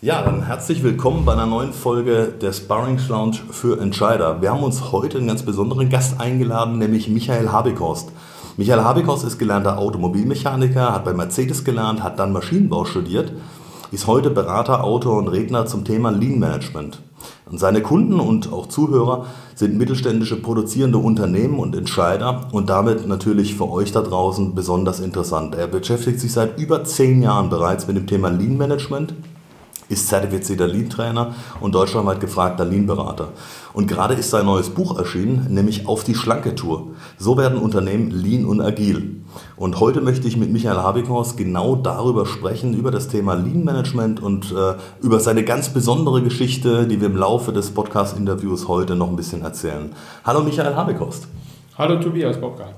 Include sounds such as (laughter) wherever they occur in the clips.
Ja, dann herzlich willkommen bei einer neuen Folge der Sparrings Lounge für Entscheider. Wir haben uns heute einen ganz besonderen Gast eingeladen, nämlich Michael Habekhorst. Michael Habekhorst ist gelernter Automobilmechaniker, hat bei Mercedes gelernt, hat dann Maschinenbau studiert, ist heute Berater, Autor und Redner zum Thema Lean Management. Und seine Kunden und auch Zuhörer sind mittelständische produzierende Unternehmen und Entscheider und damit natürlich für euch da draußen besonders interessant. Er beschäftigt sich seit über zehn Jahren bereits mit dem Thema Lean Management ist zertifizierter Lean-Trainer und deutschlandweit gefragter Lean-Berater. Und gerade ist sein neues Buch erschienen, nämlich Auf die schlanke Tour. So werden Unternehmen lean und agil. Und heute möchte ich mit Michael Habikhorst genau darüber sprechen, über das Thema Lean-Management und äh, über seine ganz besondere Geschichte, die wir im Laufe des Podcast-Interviews heute noch ein bisschen erzählen. Hallo Michael Habikhorst. Hallo Tobias Bobka.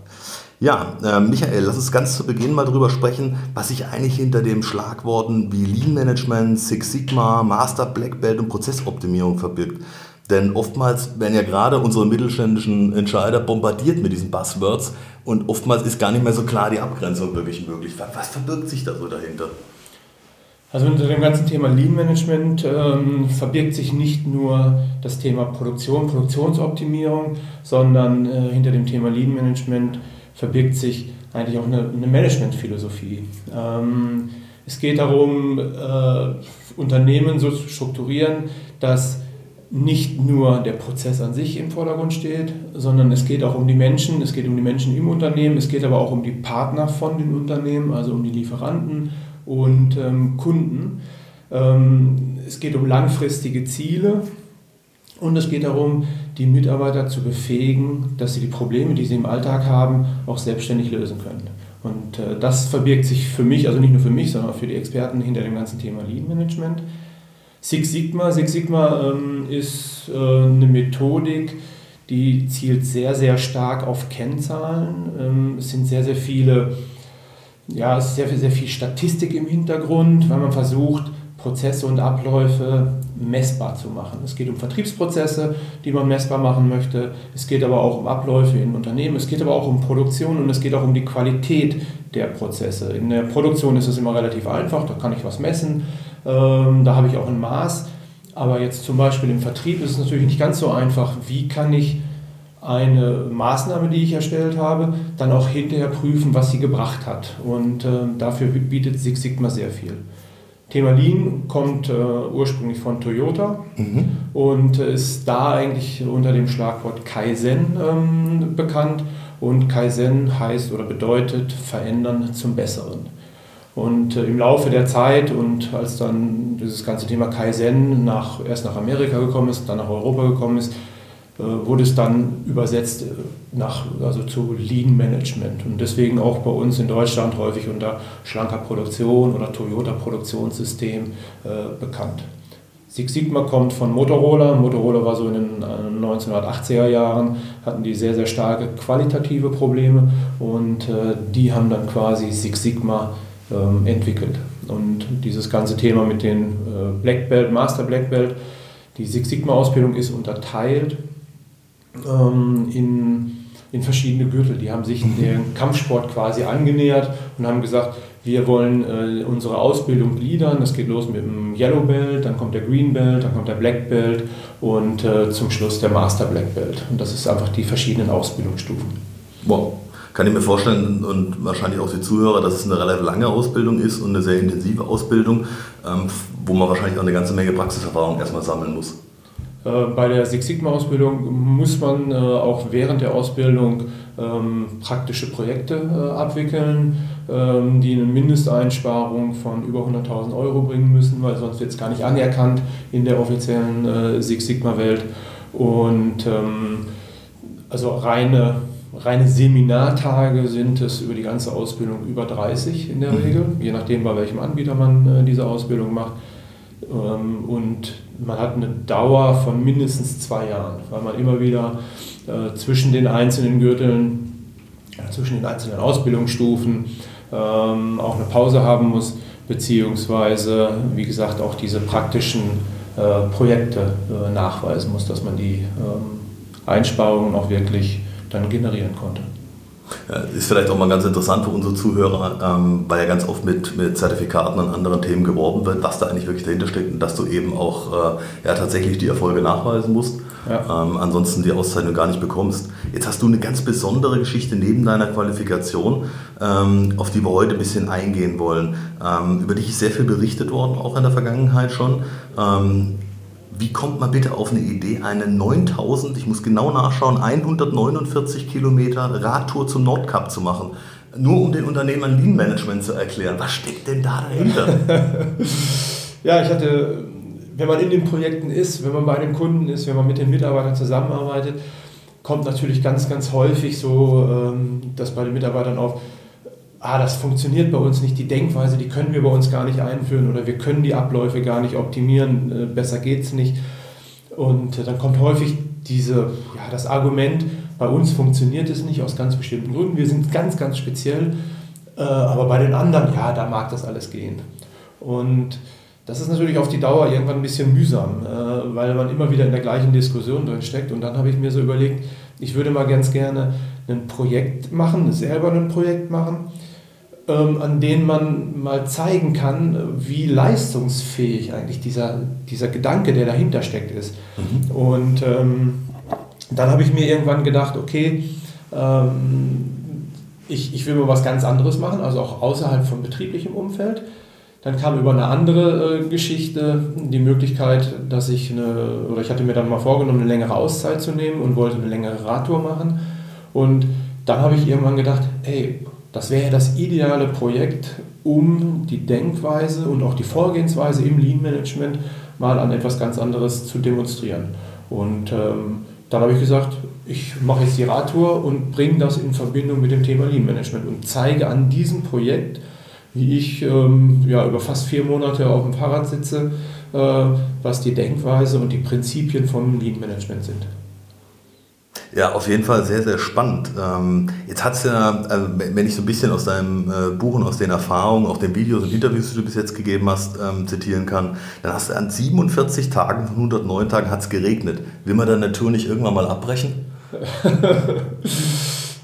Ja, äh, Michael, lass uns ganz zu Beginn mal drüber sprechen, was sich eigentlich hinter den Schlagworten wie Lean Management, Six Sigma, Master Black Belt und Prozessoptimierung verbirgt. Denn oftmals werden ja gerade unsere mittelständischen Entscheider bombardiert mit diesen Buzzwords und oftmals ist gar nicht mehr so klar die Abgrenzung wirklich möglich. Was verbirgt sich da so dahinter? Also unter dem ganzen Thema Lean Management ähm, verbirgt sich nicht nur das Thema Produktion, Produktionsoptimierung, sondern äh, hinter dem Thema Lean Management verbirgt sich eigentlich auch eine, eine Managementphilosophie. Ähm, es geht darum, äh, Unternehmen so zu strukturieren, dass nicht nur der Prozess an sich im Vordergrund steht, sondern es geht auch um die Menschen, es geht um die Menschen im Unternehmen, es geht aber auch um die Partner von den Unternehmen, also um die Lieferanten und ähm, Kunden. Ähm, es geht um langfristige Ziele und es geht darum, die Mitarbeiter zu befähigen, dass sie die Probleme, die sie im Alltag haben, auch selbstständig lösen können. Und äh, das verbirgt sich für mich, also nicht nur für mich, sondern auch für die Experten hinter dem ganzen Thema Lean Management. Six Sigma, Six Sigma ähm, ist äh, eine Methodik, die zielt sehr, sehr stark auf Kennzahlen. Ähm, es sind sehr, sehr viele, ja, es ist sehr, sehr viel Statistik im Hintergrund, weil man versucht, Prozesse und Abläufe messbar zu machen. Es geht um Vertriebsprozesse, die man messbar machen möchte. Es geht aber auch um Abläufe in Unternehmen. Es geht aber auch um Produktion und es geht auch um die Qualität der Prozesse. In der Produktion ist es immer relativ einfach, da kann ich was messen, ähm, da habe ich auch ein Maß. Aber jetzt zum Beispiel im Vertrieb ist es natürlich nicht ganz so einfach. Wie kann ich eine Maßnahme, die ich erstellt habe, dann auch hinterher prüfen, was sie gebracht hat? Und äh, dafür bietet Six Sigma sehr viel. Thema Lean kommt äh, ursprünglich von Toyota mhm. und ist da eigentlich unter dem Schlagwort Kaizen ähm, bekannt. Und Kaizen heißt oder bedeutet verändern zum Besseren. Und äh, im Laufe der Zeit und als dann dieses ganze Thema Kaizen nach, erst nach Amerika gekommen ist, dann nach Europa gekommen ist, wurde es dann übersetzt äh, nach, also zu Lean Management und deswegen auch bei uns in Deutschland häufig unter schlanker Produktion oder Toyota Produktionssystem äh, bekannt. Six Sigma kommt von Motorola. Motorola war so in den 1980er Jahren, hatten die sehr, sehr starke qualitative Probleme und äh, die haben dann quasi Six Sigma ähm, entwickelt. Und dieses ganze Thema mit den äh, Black Belt, Master Black Belt, die Six Sigma Ausbildung ist unterteilt ähm, in, in verschiedene Gürtel. Die haben sich mhm. dem Kampfsport quasi angenähert und haben gesagt, wir wollen äh, unsere Ausbildung gliedern. Das geht los mit dem Yellow Belt, dann kommt der Green Belt, dann kommt der Black Belt und äh, zum Schluss der Master Black Belt. Und das ist einfach die verschiedenen Ausbildungsstufen. Wow. Kann ich mir vorstellen und wahrscheinlich auch die Zuhörer, dass es eine relativ lange Ausbildung ist und eine sehr intensive Ausbildung, ähm, wo man wahrscheinlich auch eine ganze Menge Praxiserfahrung erstmal sammeln muss. Äh, bei der Six Sigma-Ausbildung muss man äh, auch während der Ausbildung ähm, praktische Projekte äh, abwickeln, ähm, die eine Mindesteinsparung von über 100.000 Euro bringen müssen, weil sonst wird es gar nicht anerkannt in der offiziellen Six Sigma-Welt. Und ähm, also reine, reine Seminartage sind es über die ganze Ausbildung über 30 in der mhm. Regel, je nachdem, bei welchem Anbieter man diese Ausbildung macht. Und man hat eine Dauer von mindestens zwei Jahren, weil man immer wieder äh, zwischen den einzelnen Gürteln zwischen den einzelnen Ausbildungsstufen ähm, auch eine Pause haben muss, beziehungsweise, wie gesagt, auch diese praktischen äh, Projekte äh, nachweisen muss, dass man die ähm, Einsparungen auch wirklich dann generieren konnte. Ist vielleicht auch mal ganz interessant für unsere Zuhörer, ähm, weil ja ganz oft mit, mit Zertifikaten und anderen Themen geworben wird, was da eigentlich wirklich dahinter steckt und dass du eben auch äh, ja, tatsächlich die Erfolge nachweisen musst. Ja. Ähm, ansonsten die Auszeichnung gar nicht bekommst. Jetzt hast du eine ganz besondere Geschichte neben deiner Qualifikation, ähm, auf die wir heute ein bisschen eingehen wollen. Ähm, über dich ist sehr viel berichtet worden, auch in der Vergangenheit schon. Wie kommt man bitte auf eine Idee, eine 9000, ich muss genau nachschauen, 149 Kilometer Radtour zum Nordkap zu machen? Nur um den Unternehmern Lean Management zu erklären. Was steckt denn da dahinter? (laughs) ja, ich hatte, wenn man in den Projekten ist, wenn man bei den Kunden ist, wenn man mit den Mitarbeitern zusammenarbeitet, kommt natürlich ganz, ganz häufig so, ähm, dass bei den Mitarbeitern auf, ah, das funktioniert bei uns nicht, die Denkweise, die können wir bei uns gar nicht einführen oder wir können die Abläufe gar nicht optimieren, äh, besser geht es nicht. Und äh, dann kommt häufig diese, ja, das Argument, bei uns funktioniert es nicht aus ganz bestimmten Gründen, wir sind ganz, ganz speziell, äh, aber bei den anderen, ja, da mag das alles gehen. Und das ist natürlich auf die Dauer irgendwann ein bisschen mühsam, weil man immer wieder in der gleichen Diskussion drin steckt. Und dann habe ich mir so überlegt, ich würde mal ganz gerne ein Projekt machen, selber ein Projekt machen, ähm, an denen man mal zeigen kann, wie leistungsfähig eigentlich dieser, dieser Gedanke, der dahinter steckt, ist. Mhm. Und ähm, dann habe ich mir irgendwann gedacht, okay, ähm, ich, ich will mal was ganz anderes machen, also auch außerhalb von betrieblichem Umfeld. Dann kam über eine andere äh, Geschichte die Möglichkeit, dass ich eine, oder ich hatte mir dann mal vorgenommen, eine längere Auszeit zu nehmen und wollte eine längere Radtour machen. Und dann habe ich irgendwann gedacht, hey, das wäre das ideale Projekt, um die Denkweise und auch die Vorgehensweise im Lean Management mal an etwas ganz anderes zu demonstrieren. Und ähm, dann habe ich gesagt, ich mache jetzt die Radtour und bringe das in Verbindung mit dem Thema Lean Management und zeige an diesem Projekt, wie ich ähm, ja, über fast vier Monate auf dem Fahrrad sitze, äh, was die Denkweise und die Prinzipien vom Lean Management sind. Ja, auf jeden Fall sehr, sehr spannend. Ähm, jetzt hat es ja, also wenn ich so ein bisschen aus deinem äh, Buch und aus den Erfahrungen, auch den Videos und Interviews, die du bis jetzt gegeben hast, ähm, zitieren kann, dann hast du an 47 Tagen von 109 Tagen hat es geregnet. Will man dann Natur nicht irgendwann mal abbrechen? (laughs)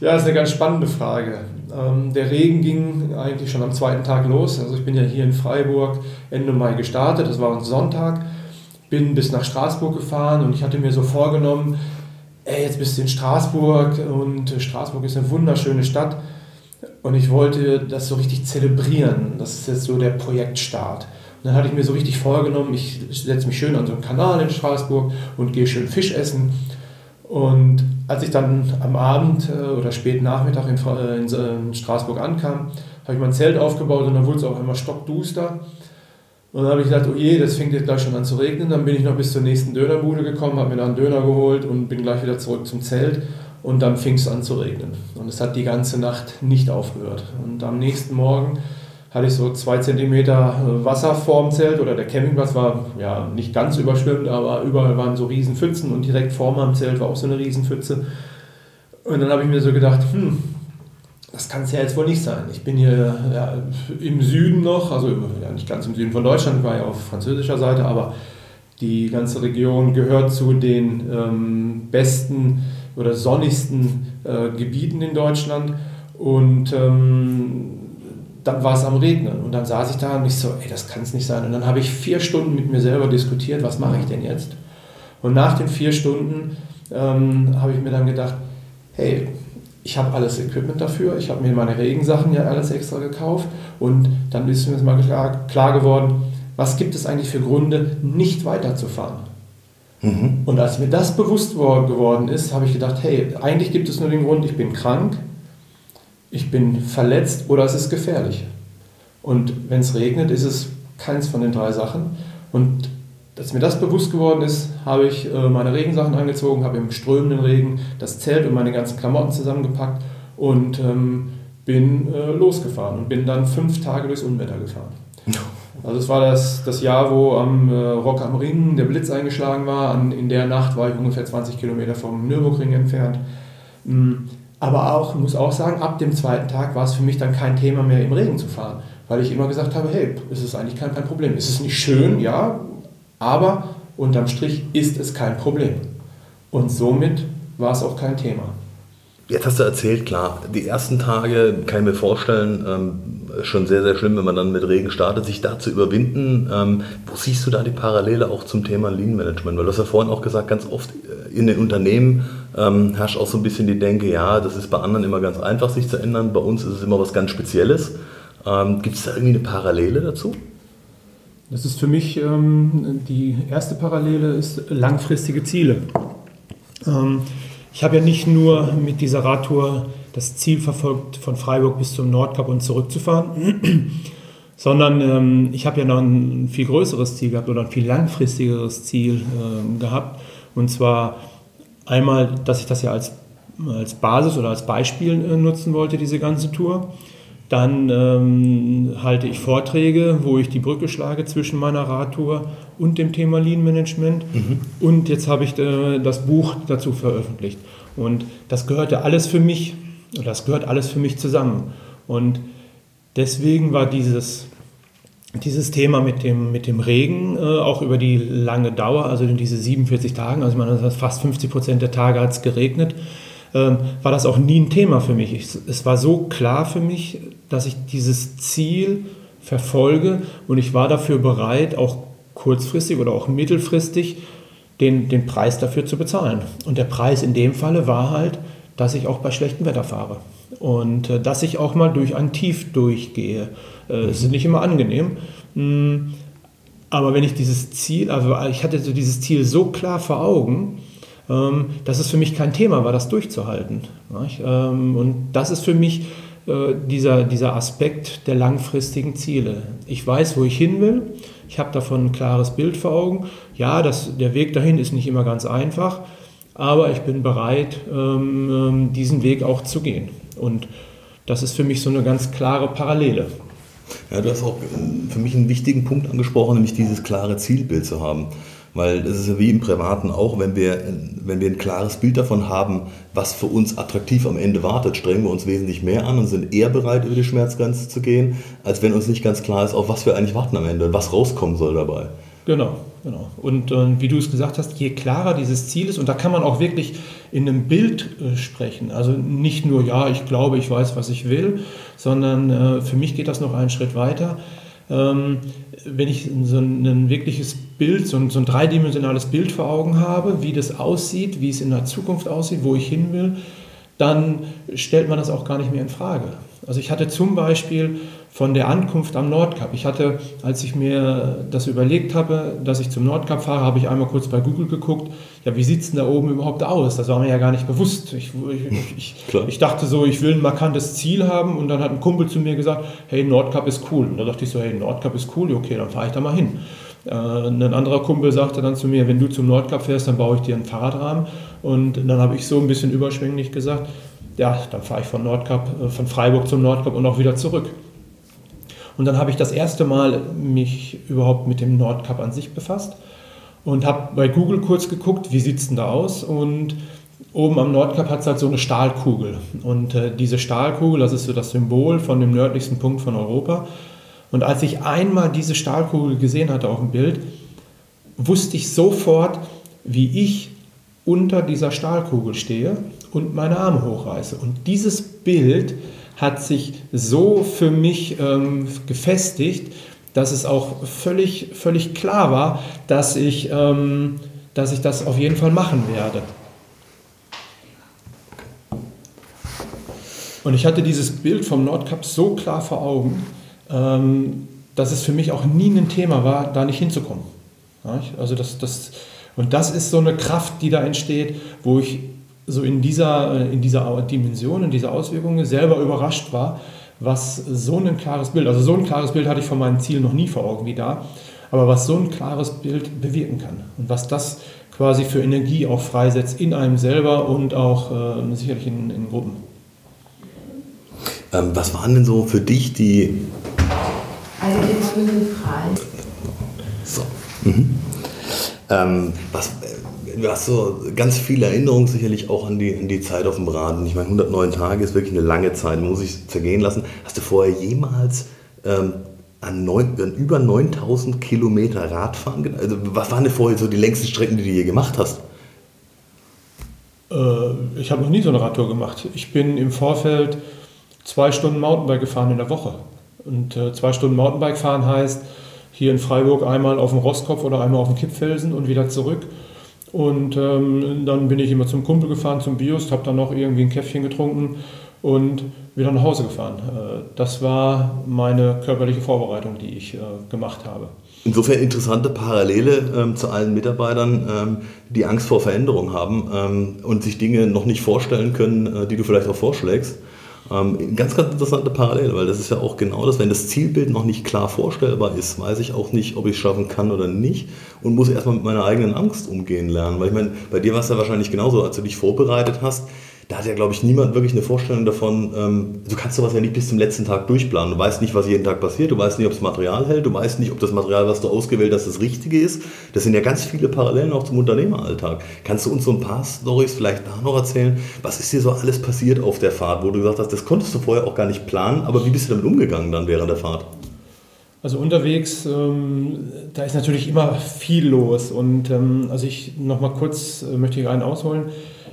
ja, das ist eine ganz spannende Frage. Ähm, der Regen ging eigentlich schon am zweiten Tag los. Also ich bin ja hier in Freiburg Ende Mai gestartet, das war ein Sonntag, bin bis nach Straßburg gefahren und ich hatte mir so vorgenommen, ey, jetzt bist du in Straßburg und Straßburg ist eine wunderschöne Stadt. Und ich wollte das so richtig zelebrieren. Das ist jetzt so der Projektstart. Und dann hatte ich mir so richtig vorgenommen, ich setze mich schön an so einen Kanal in Straßburg und gehe schön Fisch essen. Und als ich dann am Abend äh, oder spät Nachmittag in, in Straßburg ankam, habe ich mein Zelt aufgebaut und dann wurde es auch immer stockduster. Und dann habe ich gedacht, oh je, das fängt jetzt gleich schon an zu regnen. Dann bin ich noch bis zur nächsten Dönerbude gekommen, habe mir da einen Döner geholt und bin gleich wieder zurück zum Zelt. Und dann fing es an zu regnen. Und es hat die ganze Nacht nicht aufgehört. Und am nächsten Morgen hatte ich so zwei Zentimeter äh, Wasser vorm Zelt oder der Campingplatz war ja nicht ganz überschwemmt, aber überall waren so Riesenpfützen und direkt vor meinem Zelt war auch so eine Riesenpfütze. Und dann habe ich mir so gedacht, hm, das kann es ja jetzt wohl nicht sein. Ich bin hier ja, im Süden noch, also ja, nicht ganz im Süden von Deutschland, war ja auf französischer Seite, aber die ganze Region gehört zu den ähm, besten oder sonnigsten äh, Gebieten in Deutschland. Und ähm, dann war es am Regnen. Und dann saß ich da und ich so, ey, das kann es nicht sein. Und dann habe ich vier Stunden mit mir selber diskutiert, was mache ich denn jetzt? Und nach den vier Stunden ähm, habe ich mir dann gedacht, hey, ich habe alles Equipment dafür, ich habe mir meine Regensachen ja alles extra gekauft und dann ist mir mal klar, klar geworden, was gibt es eigentlich für Gründe, nicht weiterzufahren. Mhm. Und als mir das bewusst geworden ist, habe ich gedacht, hey, eigentlich gibt es nur den Grund, ich bin krank, ich bin verletzt oder es ist gefährlich. Und wenn es regnet, ist es keins von den drei Sachen. Und als mir das bewusst geworden ist, habe ich äh, meine Regensachen angezogen, habe im strömenden Regen das Zelt und meine ganzen Klamotten zusammengepackt und ähm, bin äh, losgefahren und bin dann fünf Tage durchs Unwetter gefahren. (laughs) Also es war das, das Jahr, wo am äh, Rock am Ring der Blitz eingeschlagen war. An, in der Nacht war ich ungefähr 20 Kilometer vom Nürburgring entfernt. Mm, aber auch, muss auch sagen, ab dem zweiten Tag war es für mich dann kein Thema mehr, im Regen zu fahren. Weil ich immer gesagt habe, hey, es ist eigentlich kein, kein Problem. Es ist nicht schön, ja, aber unterm Strich ist es kein Problem. Und somit war es auch kein Thema. Jetzt hast du erzählt, klar, die ersten Tage kann ich mir vorstellen, ähm, schon sehr, sehr schlimm, wenn man dann mit Regen startet, sich da zu überwinden. Ähm, wo siehst du da die Parallele auch zum Thema Lean Management? Weil du hast ja vorhin auch gesagt, ganz oft äh, in den Unternehmen ähm, herrscht auch so ein bisschen die Denke, ja, das ist bei anderen immer ganz einfach, sich zu ändern, bei uns ist es immer was ganz Spezielles. Ähm, Gibt es da irgendwie eine Parallele dazu? Das ist für mich ähm, die erste Parallele ist langfristige Ziele. Ähm, ich habe ja nicht nur mit dieser Radtour das Ziel verfolgt, von Freiburg bis zum Nordkap und zurückzufahren, (clears throat) sondern ähm, ich habe ja noch ein viel größeres Ziel gehabt oder ein viel langfristigeres Ziel äh, gehabt. Und zwar einmal, dass ich das ja als, als Basis oder als Beispiel äh, nutzen wollte, diese ganze Tour. Dann ähm, halte ich Vorträge, wo ich die Brücke schlage zwischen meiner Radtour und dem Thema Lean Management. Mhm. Und jetzt habe ich äh, das Buch dazu veröffentlicht. Und das gehörte alles für mich, das gehört alles für mich zusammen. Und deswegen war dieses, dieses Thema mit dem, mit dem Regen äh, auch über die lange Dauer, also in diese 47 Tagen, also ich meine, fast 50 Prozent der Tage hat es geregnet, ähm, war das auch nie ein Thema für mich. Ich, es war so klar für mich, dass ich dieses Ziel verfolge und ich war dafür bereit, auch kurzfristig oder auch mittelfristig den, den Preis dafür zu bezahlen. Und der Preis in dem Falle war halt, dass ich auch bei schlechtem Wetter fahre und äh, dass ich auch mal durch ein Tief durchgehe. Äh, es ist nicht immer angenehm. Mh, hm, aber wenn ich dieses Ziel, also ich hatte so dieses Ziel so klar vor Augen, ähm, dass es für mich kein Thema war, das durchzuhalten. Ähm, und das ist für mich äh, dieser, dieser Aspekt der langfristigen Ziele. Ich weiß, wo ich hin will. Ich habe davon ein klares Bild vor Augen. Ja, das, der Weg dahin ist nicht immer ganz einfach, aber ich bin bereit, ähm, diesen Weg auch zu gehen. Und das ist für mich so eine ganz klare Parallele. Ja, du hast auch für mich einen wichtigen Punkt angesprochen, nämlich dieses klare Zielbild zu haben. Weil es ist ja wie im Privaten auch, wenn wir, wenn wir ein klares Bild davon haben, was für uns attraktiv am Ende wartet, strengen wir uns wesentlich mehr an und sind eher bereit, über die Schmerzgrenze zu gehen, als wenn uns nicht ganz klar ist, auf was wir eigentlich warten am Ende und was rauskommen soll dabei. Genau, genau. Und äh, wie du es gesagt hast, je klarer dieses Ziel ist, und da kann man auch wirklich in einem Bild äh, sprechen. Also nicht nur, ja, ich glaube, ich weiß, was ich will, sondern äh, für mich geht das noch einen Schritt weiter. Ähm, wenn ich so ein, wirkliches Bild, so ein, so ein, dreidimensionales Bild vor Augen habe, wie das aussieht, wie es in der Zukunft aussieht, wo ich hin will, dann stellt man das auch gar nicht mehr in Frage. Also ich hatte zum Beispiel von der Ankunft am Nordkap. Ich hatte, als ich mir das überlegt habe, dass ich zum Nordkap fahre, habe ich einmal kurz bei Google geguckt, ja, wie sieht es denn da oben überhaupt aus? Das war mir ja gar nicht bewusst. Ich, ich, ich, ich, dachte so, ich will ein markantes Ziel haben und dann hat ein Kumpel zu mir gesagt, hey, Nordkap ist cool. Und da dachte ich so, hey, Nordkap ist cool, okay, dann fahre ich da mal hin. Äh, ein anderer Kumpel sagte dann zu mir, wenn du zum Nordkap fährst, dann baue ich dir einen Fahrradrahmen. Und dann habe ich so ein bisschen überschwänglich gesagt, ja, dann fahre ich von Nordkap, äh, von Freiburg zum Nordkap und auch wieder zurück. Und dann habe ich das erste Mal mich überhaupt mit dem Nordkap an sich befasst und habe bei Google kurz geguckt, wie sieht es denn da aus und oben am Nordkap hat es halt so eine Stahlkugel und äh, diese Stahlkugel, das ist so das Symbol von dem nördlichsten Punkt von Europa und als ich einmal diese Stahlkugel gesehen hatte auf dem Bild, wusste ich sofort, wie ich unter dieser Stahlkugel stehe und meine Arme hochreiße. Und dieses Bild hat sich so für mich ähm, gefestigt, dass es auch völlig, völlig klar war, dass ich, ähm, dass ich das auf jeden Fall machen werde. Und ich hatte dieses Bild vom Nordkap so klar vor Augen, ähm, dass es für mich auch nie ein Thema war, da nicht hinzukommen. Ja, also das, das, und das ist so eine Kraft, die da entsteht, wo ich so in dieser, äh, in dieser Dimension, in dieser Auswirkung selber überrascht war, was so ein klares Bild, also so ein klares Bild hatte ich von meinem Ziel noch nie vor Augen wie da, aber was so ein klares Bild bewirken kann und was das quasi für Energie auch freisetzt in einem selber und auch äh, sicherlich in, in Gruppen. Ähm, was waren denn so für dich die... Also die frei. So. Mhm. Ähm, was, du hast so ganz viele Erinnerungen sicherlich auch an die, an die Zeit auf dem Rad. Und ich meine, 109 Tage ist wirklich eine lange Zeit, muss sich zergehen lassen. Hast du vorher jemals ähm, an, neun, an, über 9000 Kilometer Radfahren? Also, was waren denn vorher so die längsten Strecken, die du je gemacht hast? Äh, ich habe noch nie so eine Radtour gemacht. Ich bin im Vorfeld zwei Stunden Mountainbike gefahren in der Woche. Und äh, zwei Stunden Mountainbike fahren heißt, hier in Freiburg einmal auf dem Rostkopf oder einmal auf dem Kippfelsen und wieder zurück. Und ähm, dann bin ich immer zum Kumpel gefahren, zum Bios, habe dann noch irgendwie ein Käffchen getrunken und wieder nach Hause gefahren. Äh, das war meine körperliche Vorbereitung, die ich äh, gemacht habe. Insofern interessante Parallele ähm, zu allen Mitarbeitern, ähm, die Angst vor Veränderung haben ähm, und sich Dinge noch nicht vorstellen können, äh, die du vielleicht auch vorschlägst. Ähm, ganz, ganz interessante Parallele, weil das ist ja auch genau das, wenn das Zielbild noch nicht klar vorstellbar ist, weiß ich auch nicht, ob ich es schaffen kann oder nicht und muss erstmal mit meiner eigenen Angst umgehen lernen. Weil ich meine, bei dir war es ja wahrscheinlich genauso, als du dich vorbereitet hast, da hat ja, glaube ich, niemand wirklich eine Vorstellung davon, ähm, du kannst sowas ja nicht bis zum letzten Tag durchplanen. Du weißt nicht, was jeden Tag passiert, du weißt nicht, ob das Material hält, du weißt nicht, ob das Material, was du ausgewählt hast, das Richtige ist. Das sind ja ganz viele Parallelen auch zum Unternehmeralltag. Kannst du uns so ein paar Stories vielleicht da noch erzählen? Was ist dir so alles passiert auf der Fahrt, wo du gesagt hast, das konntest du vorher auch gar nicht planen, aber wie bist du damit umgegangen dann während der Fahrt? Also unterwegs, ähm, da ist natürlich immer viel los. Und ähm, also ich nochmal kurz äh, möchte ich einen ausholen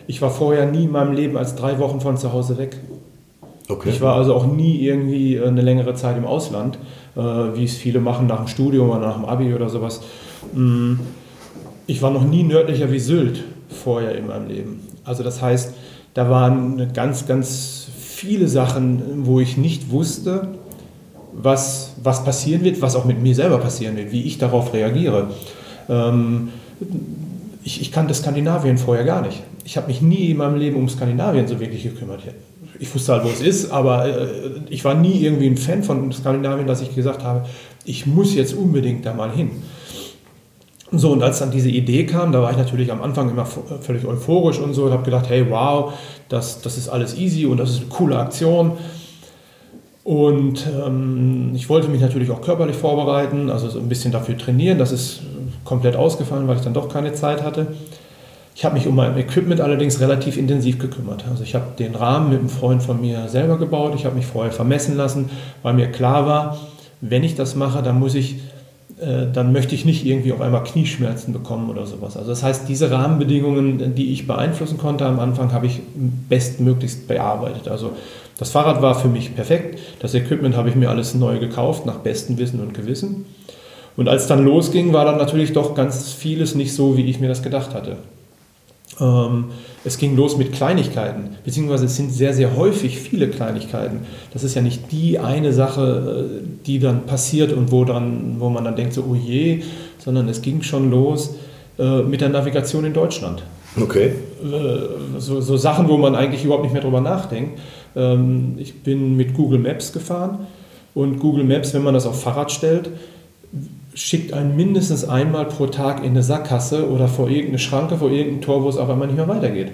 ich war vorher nie in meinem Leben als drei Wochen von zu Hause weg. Okay. Ich war also auch nie irgendwie äh, eine längere Zeit im Ausland, äh, wie es viele machen nach dem Studium oder nach dem Abi oder sowas. Mm, ich war noch nie nördlicher wie Sylt vorher in meinem Leben. Also das heißt, da waren ganz, ganz viele Sachen, wo ich nicht wusste, was, was passieren wird, was auch mit mir selber passieren wird, wie ich darauf reagiere. Ähm, ich, ich kannte Skandinavien vorher gar nicht ich habe mich nie in meinem Leben um Skandinavien so wirklich gekümmert. Ich wusste halt, wo es ist, aber äh, ich war nie irgendwie ein Fan von Skandinavien, dass ich gesagt habe, ich muss jetzt unbedingt da mal hin. So, und als dann diese Idee kam, da war ich natürlich am Anfang immer völlig euphorisch und so und habe gedacht, hey, wow, das, das ist alles easy und das ist eine coole Aktion. Und ähm, ich wollte mich natürlich auch körperlich vorbereiten, also so ein bisschen dafür trainieren. Das ist komplett ausgefallen, weil ich dann doch keine Zeit hatte. Ich habe mich um mein Equipment allerdings relativ intensiv gekümmert. Also ich habe den Rahmen mit einem Freund von mir selber gebaut. Ich habe mich vorher vermessen lassen, weil mir klar war, wenn ich das mache, dann muss ich, äh, dann möchte ich nicht irgendwie auf einmal Knieschmerzen bekommen oder sowas. Also das heißt, diese Rahmenbedingungen, die ich beeinflussen konnte am Anfang, habe ich bestmöglichst bearbeitet. Also das Fahrrad war für mich perfekt. Das Equipment habe ich mir alles neu gekauft, nach bestem Wissen und Gewissen. Und als dann losging, war dann natürlich doch ganz vieles nicht so, wie ich mir das gedacht hatte. Ähm, es ging los mit Kleinigkeiten, beziehungsweise es sind sehr, sehr häufig viele Kleinigkeiten. Das ist ja nicht die eine Sache, äh, die dann passiert und wo, dann, wo man dann denkt, so, oh je, sondern es ging schon los äh, mit der Navigation in Deutschland. Okay. Äh, so, so, Sachen, wo man eigentlich überhaupt nicht mehr drüber nachdenkt. Ähm, ich bin mit Google Maps gefahren und Google Maps, wenn man das auf Fahrrad stellt, schickt einen mindestens einmal pro Tag in eine Sackgasse oder vor irgendeine Schranke, vor irgendein Tor, wo es auf einmal nicht mehr weitergeht.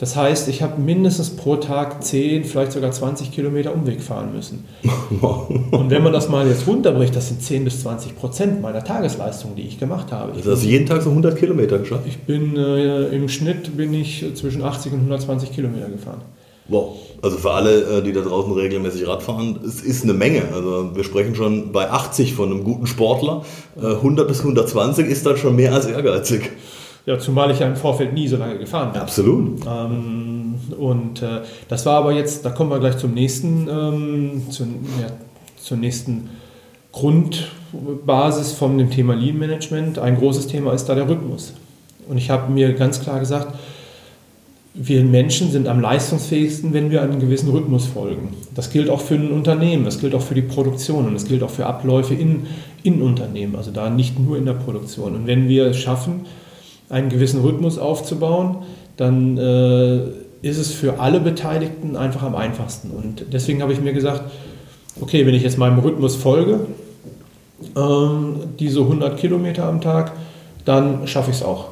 Das heißt, ich habe mindestens pro Tag 10, vielleicht sogar 20 Kilometer Umweg fahren müssen. (laughs) Und wenn man das mal jetzt runterbricht, das sind 10 bis 20 Prozent meiner Tagesleistung, die ich gemacht habe. Ich also jeden Tag so 100 Kilometer geschafft? Ich bin äh, im Schnitt bin ich zwischen 80 und 120 Kilometer gefahren. Wow. Also für alle, äh, die da draußen regelmäßig Rad fahren, es ist eine Menge. Also wir sprechen schon bei 80 von einem guten Sportler. 100 äh, bis 120 ist dann schon mehr als ehrgeizig. Ja, zumal ich ja im Vorfeld nie so lange gefahren bin. Absolut. Ähm, und äh, das war aber jetzt, da kommen wir gleich zum nächsten, ähm, zu, ja, zur nächsten Grundbasis von dem Thema Lean Management. Ein großes Thema ist da der Rhythmus. Und ich habe mir ganz klar gesagt, wir Menschen sind am leistungsfähigsten, wenn wir einem gewissen Rhythmus folgen. Das gilt auch für ein Unternehmen, das gilt auch für die Produktion und das gilt auch für Abläufe in, in Unternehmen, also da nicht nur in der Produktion. Und wenn wir es schaffen, einen gewissen Rhythmus aufzubauen, dann äh, ist es für alle Beteiligten einfach am einfachsten. Und deswegen habe ich mir gesagt, okay, wenn ich jetzt meinem Rhythmus folge, ähm, diese 100 Kilometer am Tag, dann schaffe ich es auch.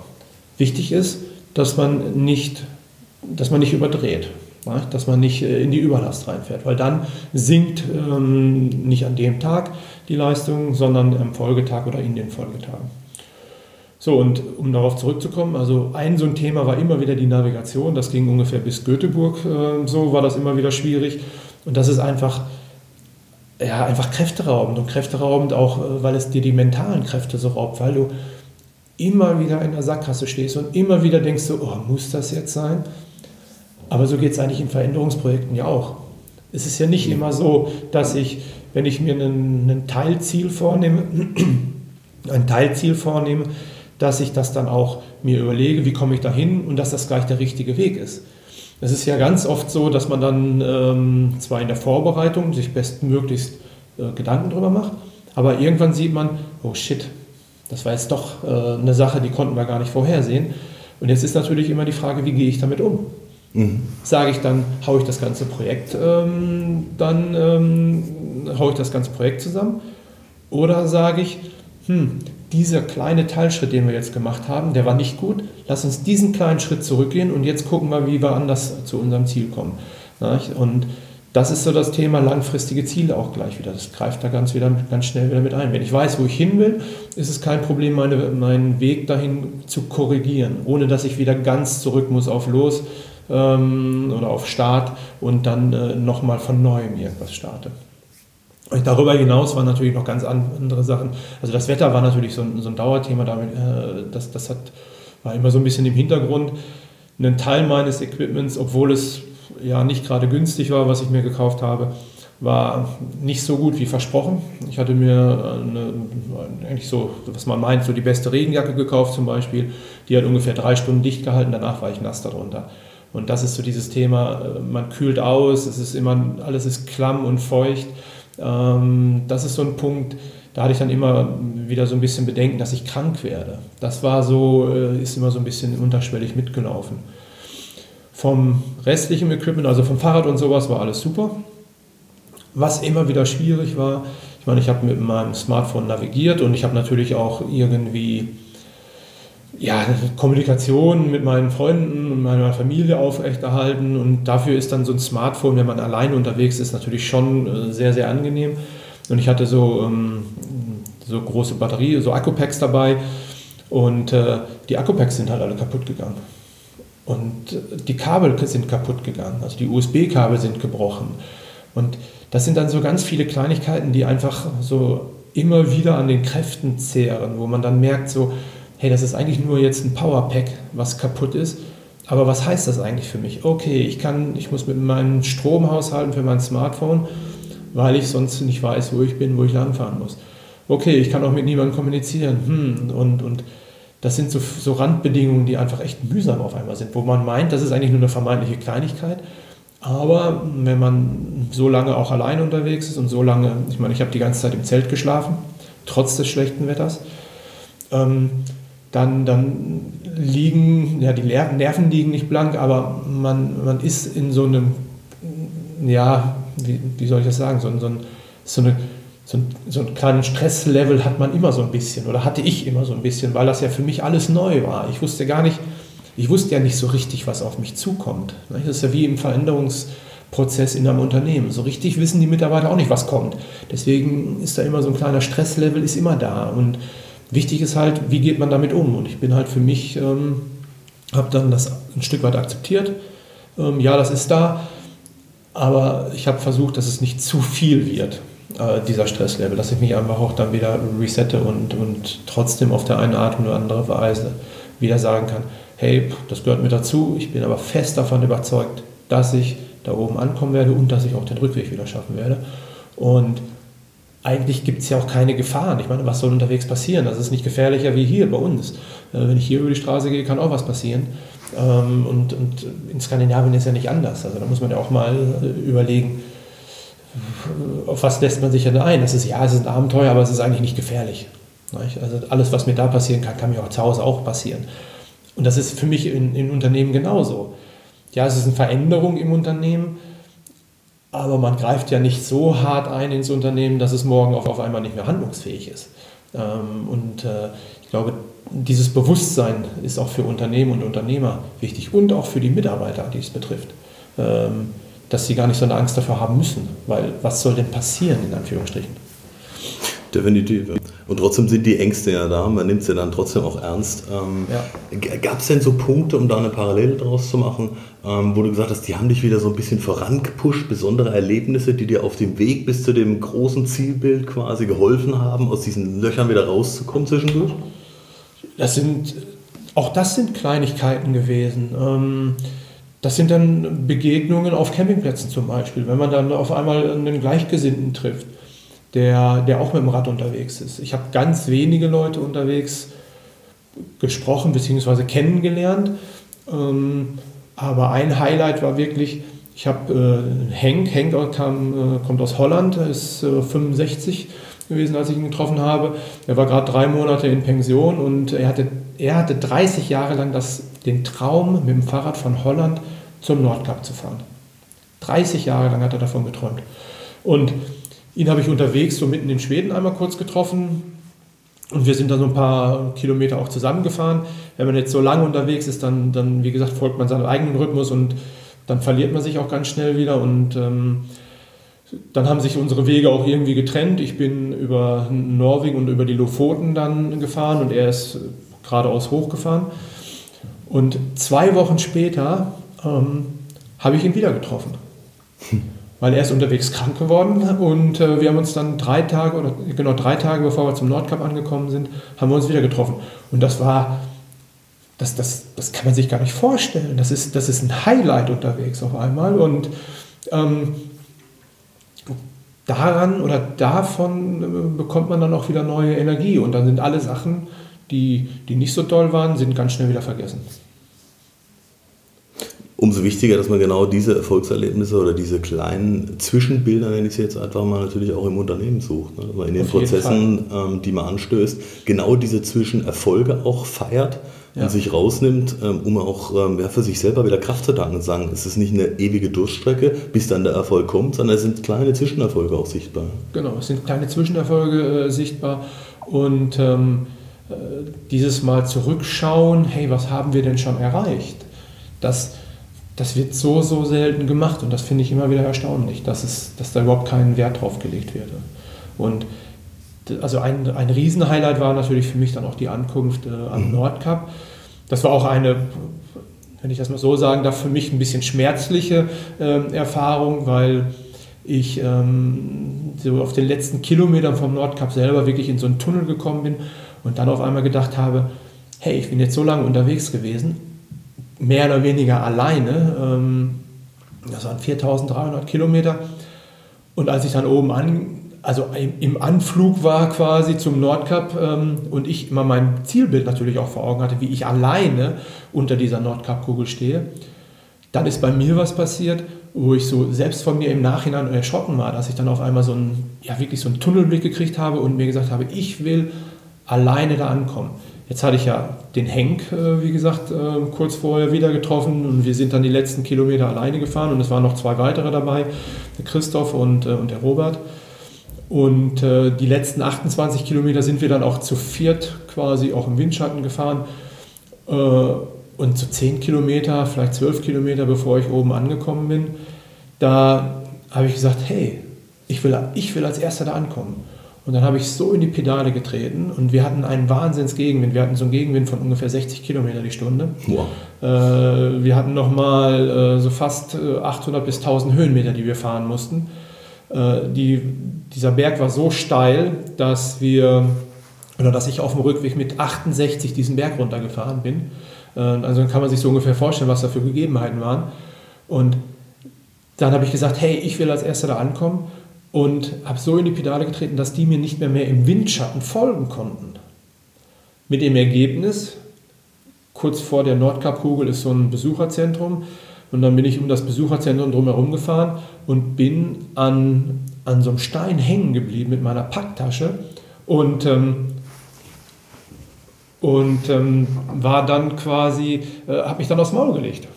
Wichtig ist, dass man nicht dass man nicht überdreht, dass man nicht äh, in die Überlast reinfährt, weil dann sinkt ähm, nicht an dem Tag die Leistung, sondern am Folgetag oder in den Folgetagen. So, und um darauf zurückzukommen, also ein so ein Thema war immer wieder die Navigation. Das ging ungefähr bis Göteborg, äh, so war das immer wieder schwierig. Und das ist einfach, ja, einfach kräfteraubend. Und kräfteraubend auch, äh, weil es dir die mentalen Kräfte so raubt, weil du immer wieder in der Sackgasse stehst und immer wieder denkst so, oh, muss das jetzt sein? Aber so geht es eigentlich in Veränderungsprojekten ja auch. Es ist ja nicht immer so, dass ich, wenn ich mir ein Teilziel vornehme, (clears throat) ein Teilziel vornehme, dass ich das dann auch mir überlege, wie komme ich da hin und dass das gleich der richtige Weg ist. Es ist ja ganz oft so, dass man dann ähm, zwar in der Vorbereitung sich bestmöglichst äh, Gedanken drüber macht, aber irgendwann sieht man, oh shit, das war jetzt doch äh, eine Sache, die konnten wir gar nicht vorhersehen. Und jetzt ist natürlich immer die Frage, wie gehe ich damit um? Mhm. Sage ich dann, haue ich das ganze Projekt, ähm, dann ähm, haue ich das ganze Projekt zusammen? Oder sage ich, hm, dieser kleine Teilschritt, den wir jetzt gemacht haben, der war nicht gut. Lass uns diesen kleinen Schritt zurückgehen und jetzt gucken wir, wie wir anders zu unserem Ziel kommen. Und das ist so das Thema langfristige Ziele auch gleich wieder. Das greift da ganz, wieder, ganz schnell wieder mit ein. Wenn ich weiß, wo ich hin will, ist es kein Problem, meine, meinen Weg dahin zu korrigieren, ohne dass ich wieder ganz zurück muss auf Los ähm, oder auf Start und dann äh, nochmal von neuem irgendwas starte. Und darüber hinaus waren natürlich noch ganz andere Sachen. Also das Wetter war natürlich so ein, so ein Dauerthema, damit, äh, das, das hat, war immer so ein bisschen im Hintergrund. Ein Teil meines Equipments, obwohl es ja nicht gerade günstig war, was ich mir gekauft habe, war nicht so gut wie versprochen. Ich hatte mir eine, eigentlich so, was man meint, so die beste Regenjacke gekauft zum Beispiel. Die hat ungefähr drei Stunden dicht gehalten, danach war ich nass darunter. Und das ist so dieses Thema, äh, man kühlt aus, es ist immer, alles ist klamm und feucht. Ähm, das ist so ein Punkt, da hatte ich dann immer wieder so ein bisschen Bedenken, dass ich krank werde. Das war so, äh, ist immer so ein bisschen unterschwellig mitgelaufen. Vom restlichen Equipment, also vom Fahrrad und sowas, war alles super. Was immer wieder schwierig war, ich meine, ich habe mit meinem Smartphone navigiert und ich habe natürlich auch irgendwie ja, Kommunikation mit meinen Freunden und meiner Familie aufrechterhalten. Und dafür ist dann so ein Smartphone, wenn man alleine unterwegs ist, natürlich schon äh, sehr, sehr angenehm. Und ich hatte so, ähm, so große Batterie, so Akkupacks dabei. Und äh, die Akkupacks sind halt alle kaputt gegangen. Und äh, die Kabel sind kaputt gegangen. Also die USB-Kabel sind gebrochen. Und das sind dann so ganz viele Kleinigkeiten, die einfach so immer wieder an den Kräften zehren, wo man dann merkt, so, hey, das ist eigentlich nur jetzt ein Powerpack, was kaputt ist. Aber was heißt das eigentlich für mich? Okay, ich kann, ich muss mit meinem Strom haushalten für mein Smartphone, weil ich sonst nicht weiß, wo ich bin, wo ich langfahren muss. Okay, ich kann auch mit niemandem kommunizieren. Hm, und, und das sind so, so Randbedingungen, die einfach echt mühsam auf einmal sind, wo man meint, das ist eigentlich nur eine vermeintliche Kleinigkeit. Aber wenn man so lange auch alleine unterwegs ist und so lange, ich meine, ich habe die ganze Zeit im Zelt geschlafen, trotz des schlechten Wetters, ähm, dann, dann liegen, ja, die Nerven liegen nicht blank, aber man, man ist in so einem, ja, wie, wie soll ich das sagen, so, so, so, eine, so, so einen kleinen Stresslevel hat man immer so ein bisschen oder hatte ich immer so ein bisschen, weil das ja für mich alles neu war. Ich wusste gar nicht, ich wusste ja nicht so richtig, was auf mich zukommt. Das ist ja wie im Veränderungsprozess in einem Unternehmen. So richtig wissen die Mitarbeiter auch nicht, was kommt. Deswegen ist da immer so ein kleiner Stresslevel, ist immer da. Und Wichtig ist halt, wie geht man damit um? Und ich bin halt für mich, ähm, habe dann das ein Stück weit akzeptiert. Ähm, ja, das ist da, aber ich habe versucht, dass es nicht zu viel wird, äh, dieser Stresslevel, dass ich mich einfach auch dann wieder resette und, und trotzdem auf der einen Art oder andere Weise wieder sagen kann, hey, das gehört mir dazu, ich bin aber fest davon überzeugt, dass ich da oben ankommen werde und dass ich auch den Rückweg wieder schaffen werde. Und eigentlich gibt es ja auch keine Gefahren. Ich meine, was soll unterwegs passieren? Das ist nicht gefährlicher wie hier bei uns. Äh, wenn ich hier über die Straße gehe, kann auch was passieren. Ähm, und, und in Skandinavien ist ja nicht anders. Also da muss man ja auch mal äh, überlegen, auf was lässt man sich denn ein? Das ist ja, es ist ein Abenteuer, aber es ist eigentlich nicht gefährlich. Also alles, was mir da passieren kann, kann mir auch zu Hause auch passieren. Und das ist für mich in, in Unternehmen genauso. Ja, es ist eine Veränderung im Unternehmen, aber man greift ja nicht so hart ein ins Unternehmen, dass es morgen auf, auf einmal nicht mehr handlungsfähig ist. Ähm, und äh, ich glaube, dieses Bewusstsein ist auch für Unternehmen und Unternehmer wichtig und auch für die Mitarbeiter, die es betrifft, ähm, dass sie gar nicht so eine Angst davor haben müssen, weil was soll denn passieren, in Anführungsstrichen? Definitiv. Und trotzdem sind die Ängste ja da, man nimmt sie dann trotzdem auch ernst. Ähm, ja. Gab es denn so Punkte, um da eine Parallele draus zu machen, ähm, wo du gesagt hast, die haben dich wieder so ein bisschen vorangepusht, besondere Erlebnisse, die dir auf dem Weg bis zu dem großen Zielbild quasi geholfen haben, aus diesen Löchern wieder rauszukommen zwischendurch? Das sind, auch das sind Kleinigkeiten gewesen. Ähm, das sind dann Begegnungen auf Campingplätzen zum Beispiel, wenn man dann auf einmal einen Gleichgesinnten trifft der, der auch mit dem Rad unterwegs ist. Ich habe ganz wenige Leute unterwegs gesprochen bzw. kennengelernt. Ähm, aber ein Highlight war wirklich, ich habe äh, Henk, Henk kam, äh, kommt aus Holland, ist äh, 65 gewesen, als ich ihn getroffen habe. Er war gerade drei Monate in Pension und er hatte, er hatte 30 Jahre lang das, den Traum, mit dem Fahrrad von Holland zum Nordkap zu fahren. 30 Jahre lang hat er davon geträumt. Und Ihn habe ich unterwegs, so mitten in Schweden, einmal kurz getroffen. Und wir sind dann so ein paar Kilometer auch zusammengefahren. Wenn man jetzt so lange unterwegs ist, dann, dann wie gesagt, folgt man seinem eigenen Rhythmus und dann verliert man sich auch ganz schnell wieder. Und ähm, dann haben sich unsere Wege auch irgendwie getrennt. Ich bin über Norwegen und über die Lofoten dann gefahren und er ist geradeaus hochgefahren. Und zwei Wochen später ähm, habe ich ihn wieder getroffen. Hm (laughs) weil er ist unterwegs krank geworden. Und äh, wir haben uns dann drei Tage oder genau drei Tage bevor wir zum Nordkap angekommen sind, haben wir uns wieder getroffen. Und das war das, das, das kann man sich gar nicht vorstellen. Das ist, das ist ein Highlight unterwegs auf einmal. Und ähm, daran oder davon äh, bekommt man dann auch wieder neue Energie. Und dann sind alle Sachen, die, die nicht so toll waren, sind ganz schnell wieder vergessen umso wichtiger, dass man genau diese Erfolgserlebnisse oder diese kleinen Zwischenbilder, nenne ich sie jetzt einfach mal, natürlich auch im Unternehmen sucht. Ne? Dass man in den Auf Prozessen, ähm, die man anstößt, genau diese Zwischenerfolge auch feiert ja. und sich rausnimmt, ähm, um auch ähm, ja, für sich selber wieder Kraft zu tanken und sagen, es ist nicht eine ewige Durststrecke, bis dann der Erfolg kommt, sondern es sind kleine Zwischenerfolge auch sichtbar. Genau, es sind kleine Zwischenerfolge äh, sichtbar und ähm, äh, dieses Mal zurückschauen, hey, was haben wir denn schon erreicht? Das das wird so, so selten gemacht und das finde ich immer wieder erstaunlich, dass, es, dass da überhaupt kein Wert drauf gelegt wird. Und also ein, ein Riesenhighlight war natürlich für mich dann auch die Ankunft äh, am mhm. Nordkap. Das war auch eine, wenn ich das mal so sagen darf, für mich ein bisschen schmerzliche äh, Erfahrung, weil ich ähm, so auf den letzten Kilometern vom Nordkap selber wirklich in so einen Tunnel gekommen bin und dann auf einmal gedacht habe, hey, ich bin jetzt so lange unterwegs gewesen mehr oder weniger alleine. Ähm, das waren 4300 Kilometer. Und als ich dann oben an, also im Anflug war quasi zum Nordkap ähm, und ich immer mein Zielbild natürlich auch vor Augen hatte, wie ich alleine unter dieser Nordkap-Kugel stehe, dann ist bei mir was passiert, wo ich so selbst von mir im Nachhinein erschrocken war, dass ich dann auf einmal so einen, ja wirklich so einen Tunnelblick gekriegt habe und mir gesagt habe, ich will alleine da ankommen. Jetzt hatte ich ja den Henk, äh, wie gesagt, äh, kurz vorher wieder getroffen und wir sind dann die letzten Kilometer alleine gefahren und es waren noch zwei weitere dabei, der Christoph und, äh, und der Robert. Und die letzten 28 Kilometer sind wir dann auch zu viert quasi auch im Windschatten gefahren. Und zu 10 Kilometer, vielleicht 12 Kilometer, bevor ich oben angekommen bin, da habe ich gesagt, hey, ich will, ich will als Erster da ankommen. Und dann habe ich so in die Pedale getreten und wir hatten einen Wahnsinns-Gegenwind. Wir hatten so einen Gegenwind von ungefähr 60 Kilometer die Stunde. Wow. Äh, wir hatten nochmal äh, so fast 800 äh, bis 1000 Höhenmeter, die wir fahren mussten. Äh, die, dieser Berg war so steil, dass wir oder dass ich auf dem Rückweg mit 68 diesen Berg runtergefahren bin. Äh, also kann man sich so ungefähr vorstellen, was da für Gegebenheiten waren. Und dann habe ich gesagt, hey, ich will als Erster da ankommen und habe so in die Pedale getreten, dass die mir nicht mehr, mehr im Windschatten folgen konnten. Mit dem Ergebnis, kurz vor der Nordkapkugel ist so ein Besucherzentrum und dann bin ich um das Besucherzentrum drumherum gefahren und bin an, an so einem Stein hängen geblieben mit meiner Packtasche und, ähm, und ähm, war dann quasi, äh, habe mich dann aufs Maul gelegt.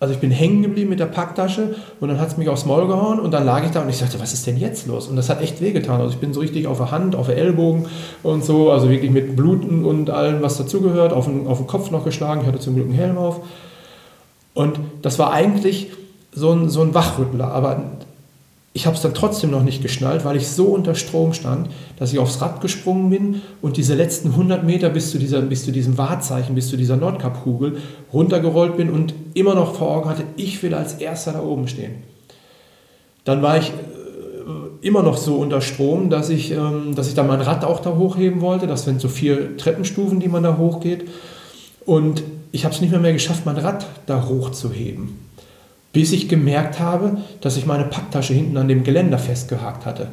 Also ich bin hängen geblieben mit der Packtasche und dann hat es mich aufs Maul gehauen und dann lag ich da und ich sagte, was ist denn jetzt los? Und das hat echt wehgetan. Also ich bin so richtig auf der Hand, auf der Ellbogen und so, also wirklich mit Bluten und allem, was dazugehört, auf den, auf den Kopf noch geschlagen. Ich hatte zum Glück einen Helm auf. Und das war eigentlich so ein, so ein Wachrüttler, aber ich habe es dann trotzdem noch nicht geschnallt, weil ich so unter Strom stand, dass ich aufs Rad gesprungen bin und diese letzten 100 Meter bis zu, dieser, bis zu diesem Wahrzeichen, bis zu dieser Nordkap-Kugel runtergerollt bin und immer noch vor Augen hatte, ich will als Erster da oben stehen. Dann war ich äh, immer noch so unter Strom, dass ich, ähm, dass ich dann mein Rad auch da hochheben wollte. Das sind so vier Treppenstufen, die man da hochgeht. Und ich habe es nicht mehr, mehr geschafft, mein Rad da hochzuheben bis ich gemerkt habe, dass ich meine Packtasche hinten an dem Geländer festgehakt hatte.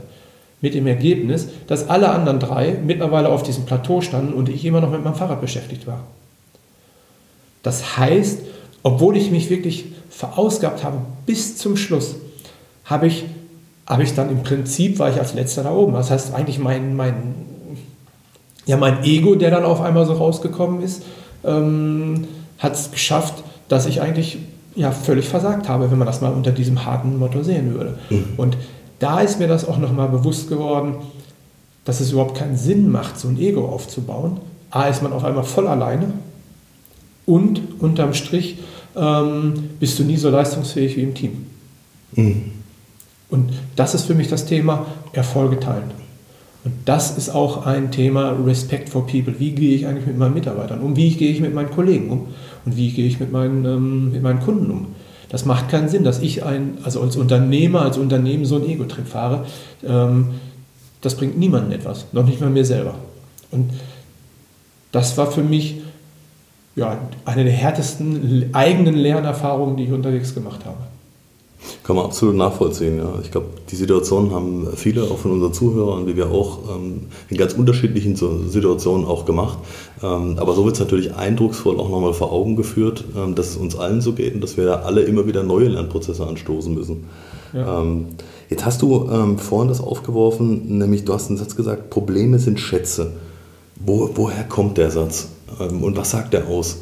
Mit dem Ergebnis, dass alle anderen drei mittlerweile auf diesem Plateau standen und ich immer noch mit meinem Fahrrad beschäftigt war. Das heißt, obwohl ich mich wirklich verausgabt habe bis zum Schluss, habe ich, habe ich dann im Prinzip, war ich als letzter da oben. Das heißt, eigentlich mein, mein, ja, mein Ego, der dann auf einmal so rausgekommen ist, ähm, hat es geschafft, dass ich eigentlich ja völlig versagt habe, wenn man das mal unter diesem harten Motto sehen würde. Mhm. Und da ist mir das auch nochmal bewusst geworden, dass es überhaupt keinen Sinn macht, so ein Ego aufzubauen. A ist man auf einmal voll alleine und unterm Strich ähm, bist du nie so leistungsfähig wie im Team. Mhm. Und das ist für mich das Thema Erfolge teilen. Und das ist auch ein Thema Respect for People. Wie gehe ich eigentlich mit meinen Mitarbeitern um? Wie gehe ich mit meinen Kollegen um? Und wie gehe ich mit meinen, ähm, mit meinen Kunden um? Das macht keinen Sinn, dass ich ein, also als Unternehmer, als Unternehmen so einen Ego-Trip fahre. Ähm, das bringt niemandem etwas, noch nicht mal mir selber. Und das war für mich ja, eine der härtesten eigenen Lernerfahrungen, die ich unterwegs gemacht habe. Kann man absolut nachvollziehen. Ja. Ich glaube, die Situation haben viele auch von unseren Zuhörern, wie wir auch, ähm, in ganz unterschiedlichen Situationen auch gemacht. Ähm, aber so wird es natürlich eindrucksvoll auch nochmal vor Augen geführt, ähm, dass es uns allen so geht und dass wir da alle immer wieder neue Lernprozesse anstoßen müssen. Ja. Ähm, jetzt hast du ähm, vorhin das aufgeworfen, nämlich du hast einen Satz gesagt, Probleme sind Schätze. Wo, woher kommt der Satz ähm, und was sagt er aus?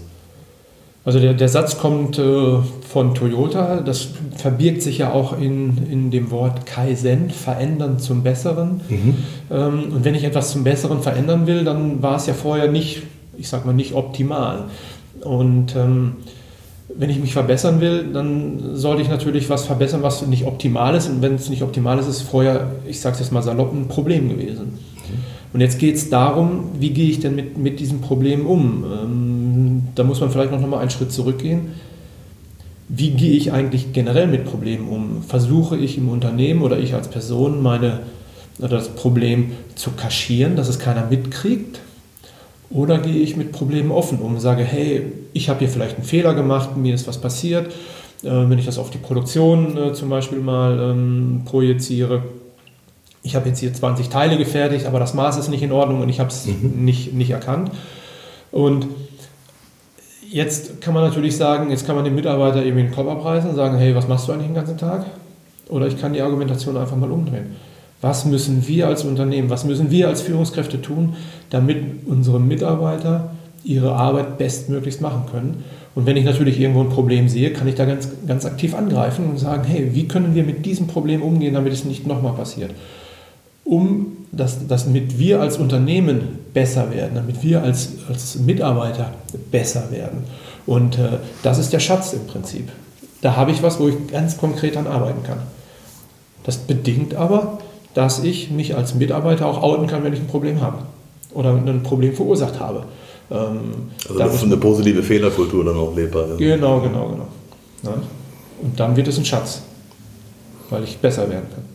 Also der, der Satz kommt äh, von Toyota, das verbirgt sich ja auch in, in dem Wort Kaizen, verändern zum Besseren. Mhm. Ähm, und wenn ich etwas zum Besseren verändern will, dann war es ja vorher nicht, ich sag mal, nicht optimal. Und ähm, wenn ich mich verbessern will, dann sollte ich natürlich was verbessern, was nicht optimal ist. Und wenn es nicht optimal ist, ist vorher, ich sage es jetzt mal salopp, ein Problem gewesen. Mhm. Und jetzt geht es darum, wie gehe ich denn mit, mit diesem Problem um? Ähm, da muss man vielleicht noch mal einen Schritt zurückgehen. Wie gehe ich eigentlich generell mit Problemen um? Versuche ich im Unternehmen oder ich als Person meine, das Problem zu kaschieren, dass es keiner mitkriegt? Oder gehe ich mit Problemen offen um und sage, hey, ich habe hier vielleicht einen Fehler gemacht, mir ist was passiert. Äh, wenn ich das auf die Produktion äh, zum Beispiel mal ähm, projiziere, ich habe jetzt hier 20 Teile gefertigt, aber das Maß ist nicht in Ordnung und ich habe es mhm. nicht, nicht erkannt. Und Jetzt kann man natürlich sagen, jetzt kann man dem Mitarbeiter irgendwie den Kopf abreißen und sagen, hey, was machst du eigentlich den ganzen Tag? Oder ich kann die Argumentation einfach mal umdrehen. Was müssen wir als Unternehmen, was müssen wir als Führungskräfte tun, damit unsere Mitarbeiter ihre Arbeit bestmöglichst machen können? Und wenn ich natürlich irgendwo ein Problem sehe, kann ich da ganz, ganz aktiv angreifen und sagen, hey, wie können wir mit diesem Problem umgehen, damit es nicht nochmal passiert? Um dass, dass mit wir als Unternehmen besser werden, damit wir als, als Mitarbeiter besser werden. Und äh, das ist der Schatz im Prinzip. Da habe ich was, wo ich ganz konkret an arbeiten kann. Das bedingt aber, dass ich mich als Mitarbeiter auch outen kann, wenn ich ein Problem habe oder ein Problem verursacht habe. Ähm, also dass eine positive Fehlerkultur dann auch lebbar ist. Genau, genau, genau. Ja. Und dann wird es ein Schatz, weil ich besser werden kann.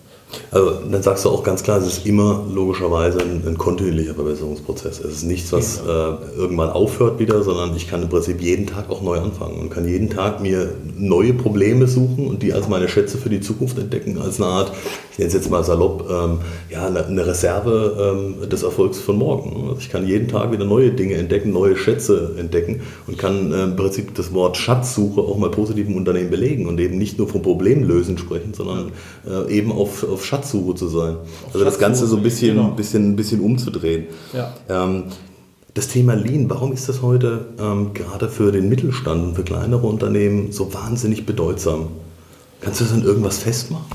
Also dann sagst du auch ganz klar, es ist immer logischerweise ein, ein kontinuierlicher Verbesserungsprozess. Es ist nichts, was genau. äh, irgendwann aufhört wieder, sondern ich kann im Prinzip jeden Tag auch neu anfangen und kann jeden Tag mir neue Probleme suchen und die als meine Schätze für die Zukunft entdecken, als eine Art, ich nenne es jetzt mal salopp, ähm, ja, eine, eine Reserve ähm, des Erfolgs von morgen. Also ich kann jeden Tag wieder neue Dinge entdecken, neue Schätze entdecken und kann äh, im Prinzip das Wort Schatzsuche auch mal positiv im Unternehmen belegen und eben nicht nur vom Problemlösen sprechen, sondern äh, eben auf, auf Schatzsuche zu sein. Auf also das Ganze so ein bisschen, genau. bisschen, bisschen umzudrehen. Ja. Ähm, das Thema Lean, warum ist das heute ähm, gerade für den Mittelstand und für kleinere Unternehmen so wahnsinnig bedeutsam? Kannst du das an irgendwas festmachen?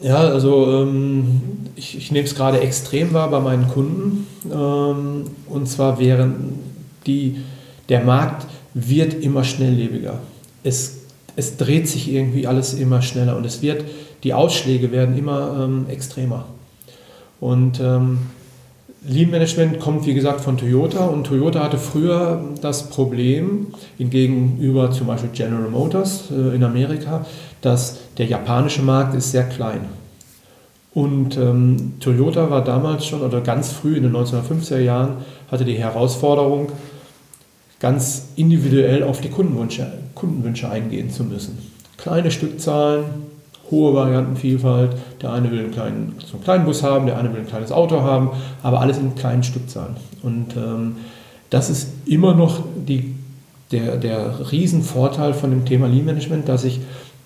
Ja, also ähm, ich, ich nehme es gerade extrem wahr bei meinen Kunden. Ähm, und zwar während die, der Markt wird immer schnelllebiger. Es es dreht sich irgendwie alles immer schneller und es wird, die Ausschläge werden immer ähm, extremer. Und ähm, Lean Management kommt, wie gesagt, von Toyota und Toyota hatte früher das Problem, gegenüber zum Beispiel General Motors äh, in Amerika, dass der japanische Markt ist sehr klein. Und ähm, Toyota war damals schon, oder ganz früh in den 1950er Jahren, hatte die Herausforderung, ganz individuell auf die Kundenwünsche, Kundenwünsche eingehen zu müssen. Kleine Stückzahlen, hohe Variantenvielfalt. Der eine will einen kleinen, so einen kleinen Bus haben, der eine will ein kleines Auto haben, aber alles in kleinen Stückzahlen. Und ähm, das ist immer noch die, der, der Riesenvorteil von dem Thema Lean Management, dass ich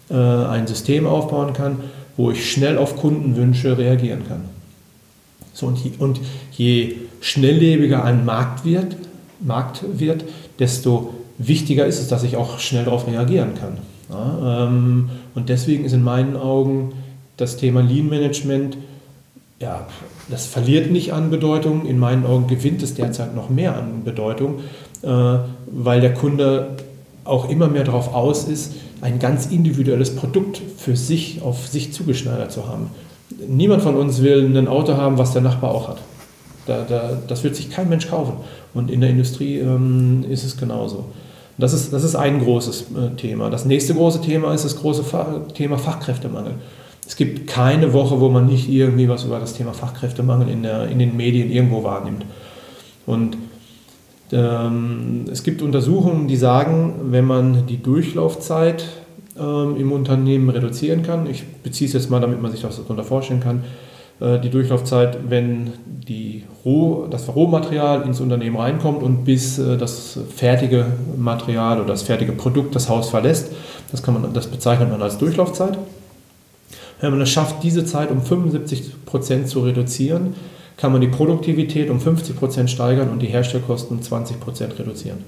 äh, ein System aufbauen kann, wo ich schnell auf Kundenwünsche reagieren kann. So, und, je, und je schnelllebiger ein Markt wird, Markt wird, desto wichtiger ist es, dass ich auch schnell darauf reagieren kann. Ja, ähm, und deswegen ist in meinen Augen das Thema Lean Management, ja, das verliert nicht an Bedeutung, in meinen Augen gewinnt es derzeit noch mehr an Bedeutung, äh, weil der Kunde auch immer mehr darauf aus ist, ein ganz individuelles Produkt für sich, auf sich zugeschneidert zu haben. Niemand von uns will ein Auto haben, was der Nachbar auch hat. Da, da, das wird sich kein Mensch kaufen. Und in der Industrie ähm, ist es genauso. Das ist, das ist ein großes äh, Thema. Das nächste große Thema ist das große Fa Thema Fachkräftemangel. Es gibt keine Woche, wo man nicht irgendwie was über das Thema Fachkräftemangel in, der, in den Medien irgendwo wahrnimmt. Und ähm, es gibt Untersuchungen, die sagen, wenn man die Durchlaufzeit ähm, im Unternehmen reduzieren kann, ich beziehe es jetzt mal, damit man sich das darunter vorstellen kann, die Durchlaufzeit, wenn die Roh, das Rohmaterial ins Unternehmen reinkommt und bis äh, das fertige Material oder das fertige Produkt das Haus verlässt. Das, kann man, das bezeichnet man als Durchlaufzeit. Wenn man es schafft, diese Zeit um 75 Prozent zu reduzieren, kann man die Produktivität um 50 Prozent steigern und die Herstellkosten um 20 Prozent reduzieren.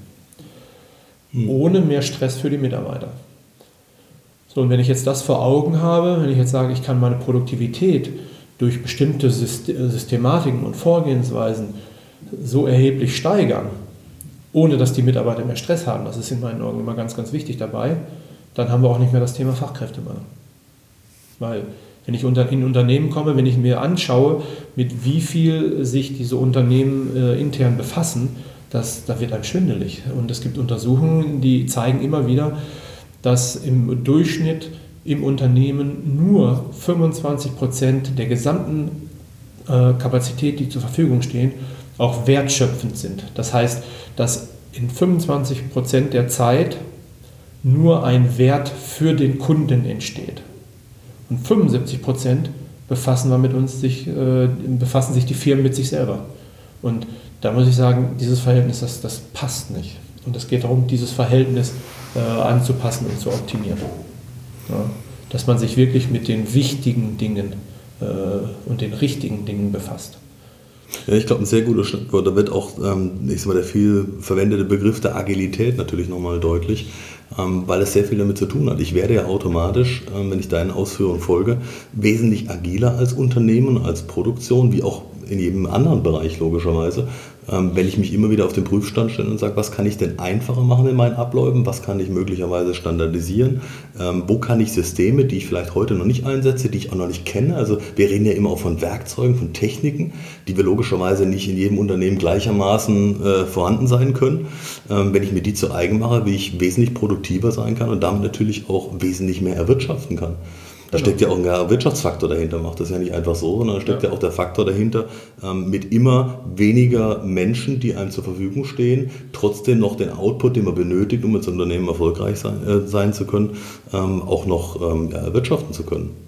Hm. Ohne mehr Stress für die Mitarbeiter. So, und wenn ich jetzt das vor Augen habe, wenn ich jetzt sage, ich kann meine Produktivität durch bestimmte Systematiken und Vorgehensweisen so erheblich steigern, ohne dass die Mitarbeiter mehr Stress haben, das ist in meinen Augen immer ganz, ganz wichtig dabei, dann haben wir auch nicht mehr das Thema Fachkräftemangel. Weil wenn ich in Unternehmen komme, wenn ich mir anschaue, mit wie viel sich diese Unternehmen äh, intern befassen, das, da wird einem schwindelig. Und es gibt Untersuchungen, die zeigen immer wieder, dass im Durchschnitt im Unternehmen nur 25 Prozent der gesamten äh, Kapazität, die zur Verfügung stehen, auch wertschöpfend sind. Das heißt, dass in 25 Prozent der Zeit nur ein Wert für den Kunden entsteht. Und 75 Prozent befassen, wir mit uns sich, äh, befassen sich die Firmen mit sich selber. Und da muss ich sagen, dieses Verhältnis, das, das passt nicht. Und es geht darum, dieses Verhältnis äh, anzupassen und zu optimieren. Dass man sich wirklich mit den wichtigen Dingen äh, und den richtigen Dingen befasst. Ja, ich glaube, ein sehr guter Schrittwort. Da wird auch, ähm, ich sag mal, der viel verwendete Begriff der Agilität natürlich nochmal deutlich, ähm, weil es sehr viel damit zu tun hat. Ich werde ja automatisch, ähm, wenn ich deinen Ausführungen folge, wesentlich agiler als Unternehmen, als Produktion, wie auch in jedem anderen Bereich logischerweise, ähm, wenn ich mich immer wieder auf den Prüfstand stelle und sage, was kann ich denn einfacher machen in meinen Abläufen, was kann ich möglicherweise standardisieren, ähm, wo kann ich Systeme, die ich vielleicht heute noch nicht einsetze, die ich auch noch nicht kenne, also wir reden ja immer auch von Werkzeugen, von Techniken, die wir logischerweise nicht in jedem Unternehmen gleichermaßen äh, vorhanden sein können. Ähm, wenn ich mir die zu eigen mache, wie ich wesentlich produktiver sein kann und damit natürlich auch wesentlich mehr erwirtschaften kann. Da genau. steckt ja auch ein Wirtschaftsfaktor dahinter, macht das ja nicht einfach so, sondern da steckt ja, ja auch der Faktor dahinter, ähm, mit immer weniger Menschen, die einem zur Verfügung stehen, trotzdem noch den Output, den man benötigt, um als Unternehmen erfolgreich sein, äh, sein zu können, ähm, auch noch ähm, ja, erwirtschaften zu können.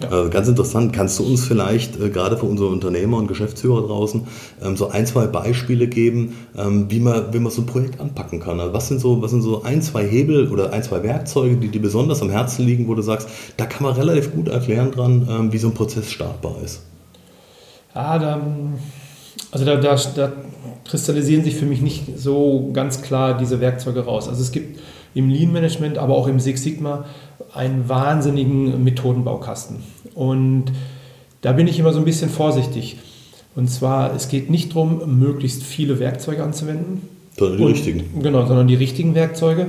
Ja. Äh, ganz interessant, kannst du uns vielleicht äh, gerade für unsere Unternehmer und Geschäftsführer draußen ähm, so ein, zwei Beispiele geben, ähm, wie, man, wie man so ein Projekt anpacken kann? Also was, sind so, was sind so ein, zwei Hebel oder ein, zwei Werkzeuge, die dir besonders am Herzen liegen, wo du sagst, da kann man relativ gut erklären dran, ähm, wie so ein Prozess startbar ist? Ja, da, also da, da, da kristallisieren sich für mich nicht so ganz klar diese Werkzeuge raus. Also es gibt im Lean Management, aber auch im Six Sigma einen wahnsinnigen Methodenbaukasten. Und da bin ich immer so ein bisschen vorsichtig. Und zwar, es geht nicht darum, möglichst viele Werkzeuge anzuwenden. Sondern die und, richtigen. Genau, sondern die richtigen Werkzeuge.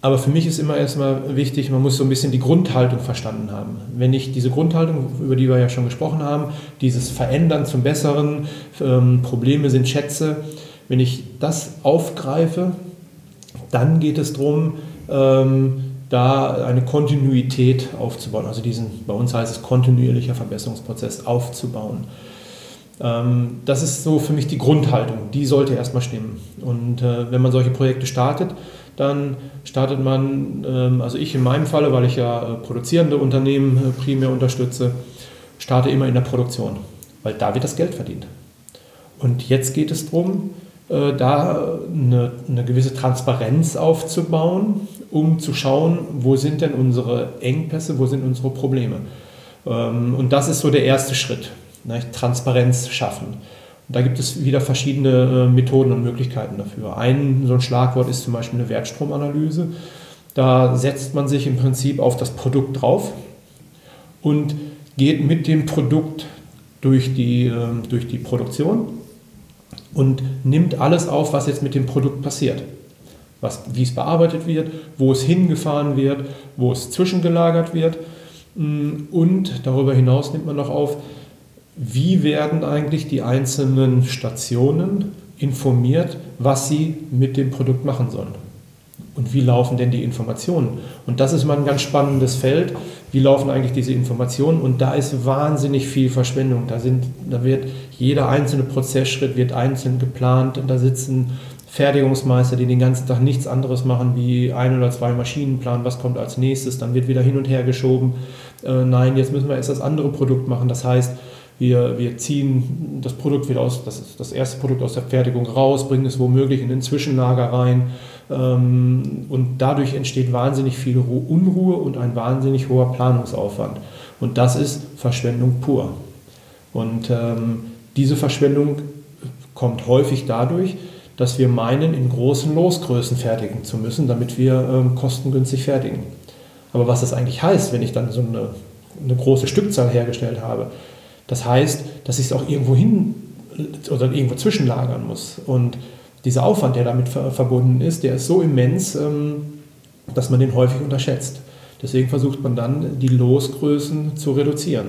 Aber für mich ist immer erstmal wichtig, man muss so ein bisschen die Grundhaltung verstanden haben. Wenn ich diese Grundhaltung, über die wir ja schon gesprochen haben, dieses Verändern zum Besseren, ähm, Probleme sind Schätze, wenn ich das aufgreife, dann geht es darum, ähm, da eine Kontinuität aufzubauen, also diesen, bei uns heißt es kontinuierlicher Verbesserungsprozess aufzubauen. Ähm, das ist so für mich die Grundhaltung, die sollte erstmal stimmen. Und äh, wenn man solche Projekte startet, dann startet man, ähm, also ich in meinem Falle, weil ich ja äh, produzierende Unternehmen äh, primär unterstütze, starte immer in der Produktion, weil da wird das Geld verdient. Und jetzt geht es darum, da eine, eine gewisse Transparenz aufzubauen, um zu schauen, wo sind denn unsere Engpässe, wo sind unsere Probleme. Ähm, und das ist so der erste Schritt ne, Transparenz schaffen. Und da gibt es wieder verschiedene äh, Methoden und Möglichkeiten dafür. Ein so ein Schlagwort ist zum Beispiel eine Wertstromanalyse. Da setzt man sich im Prinzip auf das Produkt drauf und geht mit dem Produkt durch die, äh, durch die Produktion und nimmt alles auf, was jetzt mit dem Produkt passiert. Was, wie es bearbeitet wird, wo es hingefahren wird, wo es zwischengelagert wird. Mm, und darüber hinaus nimmt man noch auf, wie werden eigentlich die einzelnen Stationen informiert, was sie mit dem Produkt machen sollen. Und wie laufen denn die Informationen? Und das ist mal ein ganz spannendes Feld. Wie laufen eigentlich diese Informationen? Und da ist wahnsinnig viel Verschwendung. Da, sind, da wird jeder einzelne Prozessschritt wird einzeln geplant. Und da sitzen Fertigungsmeister, die den ganzen Tag nichts anderes machen, wie ein oder zwei Maschinen planen, was kommt als nächstes. Dann wird wieder hin und her geschoben. Äh, nein, jetzt müssen wir erst das andere Produkt machen. Das heißt, wir, wir ziehen das Produkt wieder aus, das, das erste Produkt aus der Fertigung raus, bringen es womöglich in den Zwischenlager rein. Ähm, und dadurch entsteht wahnsinnig viel Unruhe und ein wahnsinnig hoher Planungsaufwand. Und das ist Verschwendung pur. Und ähm, diese Verschwendung kommt häufig dadurch, dass wir meinen, in großen Losgrößen fertigen zu müssen, damit wir ähm, kostengünstig fertigen. Aber was das eigentlich heißt, wenn ich dann so eine, eine große Stückzahl hergestellt habe, das heißt, dass ich es auch irgendwo hin oder irgendwo zwischenlagern muss. Und dieser Aufwand, der damit verbunden ist, der ist so immens, ähm, dass man den häufig unterschätzt. Deswegen versucht man dann, die Losgrößen zu reduzieren.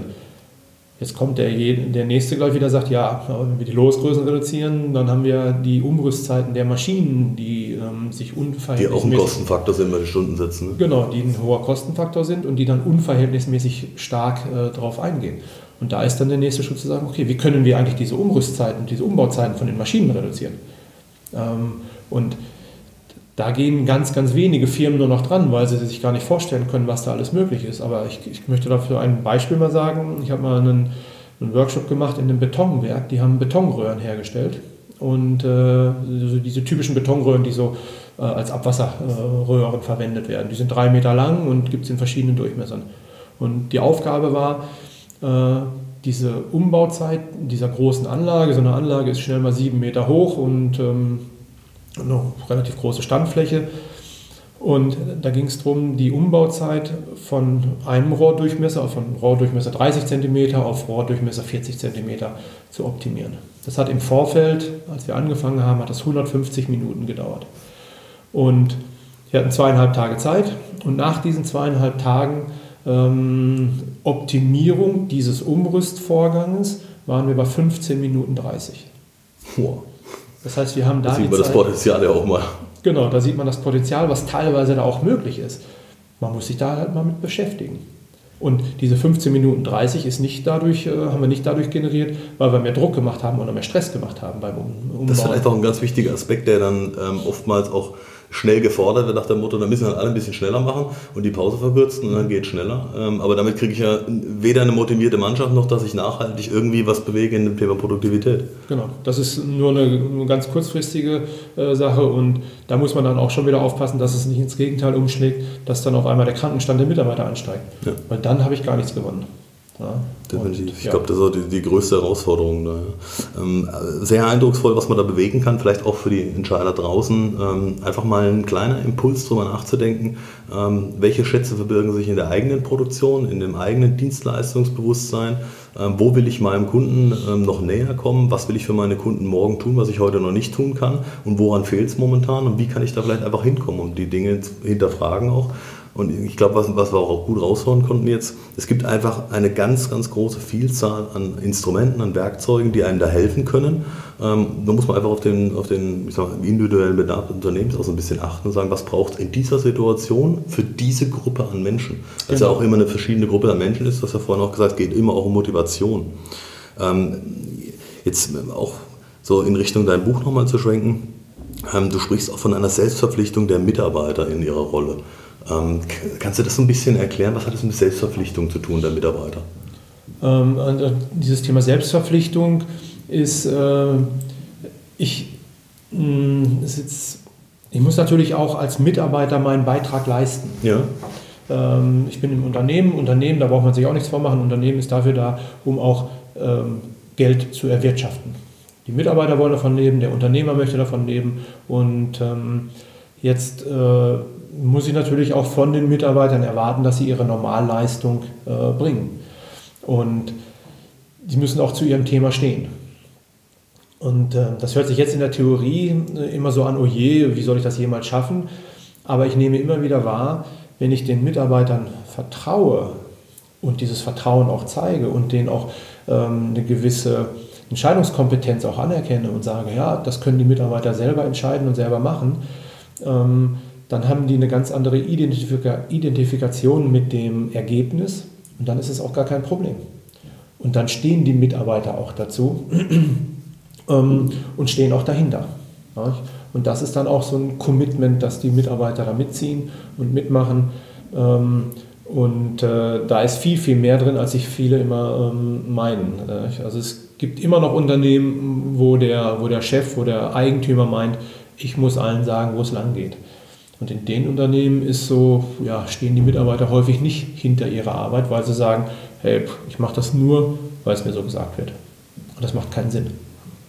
Jetzt kommt der, der nächste gleich wieder sagt, ja, wenn wir die Losgrößen reduzieren, dann haben wir die Umrüstzeiten der Maschinen, die ähm, sich unverhältnismäßig... Die auch ein Kostenfaktor sind bei den Stundensätzen. Ne? Genau, die ein hoher Kostenfaktor sind und die dann unverhältnismäßig stark äh, darauf eingehen. Und da ist dann der nächste Schritt zu sagen, okay, wie können wir eigentlich diese Umrüstzeiten, diese Umbauzeiten von den Maschinen reduzieren? Ähm, und da gehen ganz, ganz wenige Firmen nur noch dran, weil sie sich gar nicht vorstellen können, was da alles möglich ist. Aber ich, ich möchte dafür ein Beispiel mal sagen. Ich habe mal einen, einen, Workshop gemacht in einem Betonwerk. Die haben Betonröhren hergestellt. Und äh, diese typischen Betonröhren, die so äh, als Abwasserröhren verwendet werden. Die sind drei Meter lang und gibt es in verschiedenen Durchmessern. Und die Aufgabe war, äh, diese Umbauzeit dieser großen Anlage, so eine Anlage ist schnell mal sieben Meter hoch und ähm, eine relativ große Standfläche. Und da ging es darum, die Umbauzeit von einem Rohrdurchmesser, von Rohrdurchmesser 30 cm auf Rohrdurchmesser 40 cm zu optimieren. Das hat im Vorfeld, als wir angefangen haben, hat das 150 Minuten gedauert. Und wir hatten zweieinhalb Tage Zeit und nach diesen zweieinhalb Tagen ähm, Optimierung dieses Umrüstvorganges waren wir bei 15 Minuten 30. Wow. Das heißt, wir haben da. Da sieht man das Potenzial ja auch mal. Genau, da sieht man das Potenzial, was teilweise da auch möglich ist. Man muss sich da halt mal mit beschäftigen. Und diese 15 Minuten 30 ist nicht dadurch, äh, haben wir nicht dadurch generiert, weil wir mehr Druck gemacht haben oder mehr Stress gemacht haben beim Umbau. Das ist vielleicht auch ein ganz wichtiger Aspekt, der dann ähm, oftmals auch schnell gefordert wird nach dem Motto, dann müssen wir alle ein bisschen schneller machen und die Pause verkürzen und dann geht es schneller. Ähm, aber damit kriege ich ja weder eine motivierte Mannschaft noch, dass ich nachhaltig irgendwie was bewege in dem Thema Produktivität. Genau, das ist nur eine, eine ganz kurzfristige äh, Sache und da muss man dann auch schon wieder aufpassen, dass es nicht ins Gegenteil umschlägt, dass dann auf einmal der Krankenstand der Mitarbeiter ansteigt. Ja. Weil dann habe ich gar nichts gewonnen. Ja, Definitiv. Und, ich ja. glaube, das ist auch die, die größte Herausforderung. Ne? Ähm, sehr eindrucksvoll, was man da bewegen kann, vielleicht auch für die Entscheider draußen. Ähm, einfach mal ein kleiner Impuls, darüber nachzudenken, ähm, welche Schätze verbirgen sich in der eigenen Produktion, in dem eigenen Dienstleistungsbewusstsein. Ähm, wo will ich meinem Kunden ähm, noch näher kommen? Was will ich für meine Kunden morgen tun, was ich heute noch nicht tun kann? Und woran fehlt es momentan? Und wie kann ich da vielleicht einfach hinkommen und die Dinge hinterfragen auch? Und ich glaube, was, was wir auch gut raushauen konnten jetzt, es gibt einfach eine ganz, ganz große Vielzahl an Instrumenten, an Werkzeugen, die einem da helfen können. Ähm, da muss man einfach auf den, auf den ich sag, individuellen Bedarf des Unternehmens auch so ein bisschen achten und sagen, was braucht es in dieser Situation für diese Gruppe an Menschen. Weil genau. ja auch immer eine verschiedene Gruppe an Menschen ist, das ja vorhin auch gesagt, geht immer auch um Motivation. Ähm, jetzt auch so in Richtung dein Buch nochmal zu schwenken, ähm, du sprichst auch von einer Selbstverpflichtung der Mitarbeiter in ihrer Rolle. Ähm, kannst du das ein bisschen erklären? Was hat das mit Selbstverpflichtung zu tun, der Mitarbeiter? Ähm, äh, dieses Thema Selbstverpflichtung ist, äh, ich, mh, mm, ist jetzt, ich muss natürlich auch als Mitarbeiter meinen Beitrag leisten. Ja. Ähm, ich bin im Unternehmen, Unternehmen, da braucht man sich auch nichts vormachen. Unternehmen ist dafür da, um auch ähm, Geld zu erwirtschaften. Die Mitarbeiter wollen davon leben, der Unternehmer möchte davon leben und ähm, jetzt äh, muss ich natürlich auch von den Mitarbeitern erwarten, dass sie ihre Normalleistung äh, bringen. Und sie müssen auch zu ihrem Thema stehen. Und äh, das hört sich jetzt in der Theorie äh, immer so an, oh je, wie soll ich das jemals schaffen? Aber ich nehme immer wieder wahr, wenn ich den Mitarbeitern vertraue und dieses Vertrauen auch zeige und denen auch ähm, eine gewisse Entscheidungskompetenz auch anerkenne und sage, ja, das können die Mitarbeiter selber entscheiden und selber machen, ähm, dann haben die eine ganz andere Identifika Identifikation mit dem Ergebnis und dann ist es auch gar kein Problem. Und dann stehen die Mitarbeiter auch dazu (clears throat) ähm, und stehen auch dahinter. Ja? Und das ist dann auch so ein Commitment, dass die Mitarbeiter da mitziehen und mitmachen. Ähm, und äh, da ist viel, viel mehr drin, als sich viele immer ähm, meinen. Äh, also es gibt immer noch Unternehmen, wo der, wo der Chef, wo der Eigentümer meint, ich muss allen sagen, wo es lang geht. Und in den Unternehmen ist so, ja, stehen die Mitarbeiter häufig nicht hinter ihrer Arbeit, weil sie sagen, hey, ich mache das nur, weil es mir so gesagt wird. Und das macht keinen Sinn.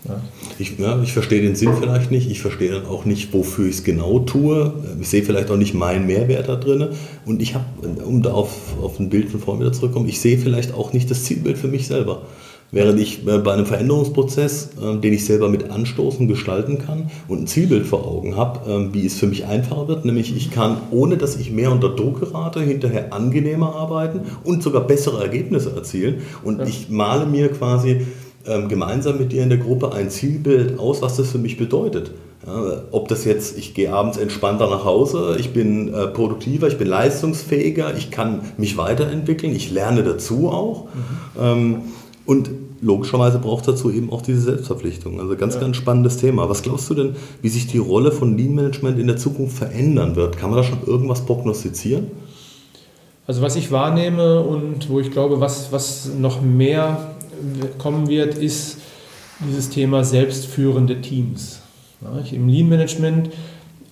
Ja. Ich, ja, ich verstehe den Sinn vielleicht nicht. Ich verstehe dann auch nicht, wofür ich es genau tue. Ich sehe vielleicht auch nicht meinen Mehrwert da drin. Und ich habe, um da auf, auf ein Bild von vorhin wieder zurückzukommen, ich sehe vielleicht auch nicht das Zielbild für mich selber. Während ich äh, bei einem Veränderungsprozess, äh, den ich selber mit anstoßen, gestalten kann und ein Zielbild vor Augen habe, äh, wie es für mich einfacher wird, nämlich ich kann, ohne dass ich mehr unter Druck gerate, hinterher angenehmer arbeiten und sogar bessere Ergebnisse erzielen. Und ich male mir quasi ähm, gemeinsam mit dir in der Gruppe ein Zielbild aus, was das für mich bedeutet. Ja, ob das jetzt, ich gehe abends entspannter nach Hause, ich bin äh, produktiver, ich bin leistungsfähiger, ich kann mich weiterentwickeln, ich lerne dazu auch. Mhm. Ähm, und logischerweise braucht es dazu eben auch diese Selbstverpflichtung. Also ganz, ja. ganz spannendes Thema. Was glaubst du denn, wie sich die Rolle von Lean Management in der Zukunft verändern wird? Kann man da schon irgendwas prognostizieren? Also was ich wahrnehme und wo ich glaube, was, was noch mehr kommen wird, ist dieses Thema selbstführende Teams. Ja, Im Lean Management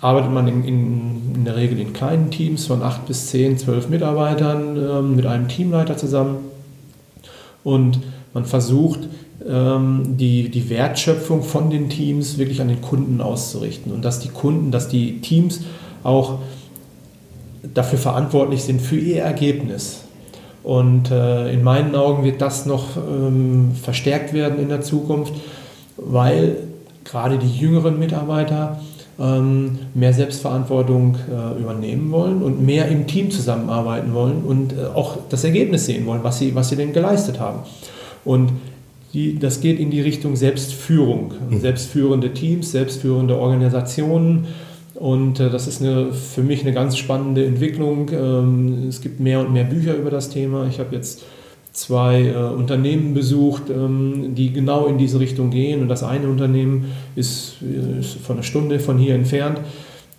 arbeitet man in, in, in, der Regel in kleinen Teams von 8 bis 10, 12 Mitarbeitern äh, mit einem Teamleiter zusammen. Und man versucht, ähm, die, die Wertschöpfung von den Teams wirklich an den Kunden auszurichten und dass die Kunden, dass die Teams auch dafür verantwortlich sind für ihr Ergebnis. Und äh, in meinen Augen wird das noch ähm, verstärkt werden in der Zukunft, weil gerade die jüngeren Mitarbeiter ähm, mehr Selbstverantwortung äh, übernehmen wollen und mehr im Team zusammenarbeiten wollen und äh, auch das Ergebnis sehen wollen, was sie, was sie denn geleistet haben. Und die, das geht in die Richtung Selbstführung, mhm. selbstführende Teams, selbstführende Organisationen. Und äh, das ist eine, für mich eine ganz spannende Entwicklung. Ähm, es gibt mehr und mehr Bücher über das Thema. Ich habe jetzt zwei äh, Unternehmen besucht, ähm, die genau in diese Richtung gehen. Und das eine Unternehmen ist, ist von einer Stunde von hier entfernt.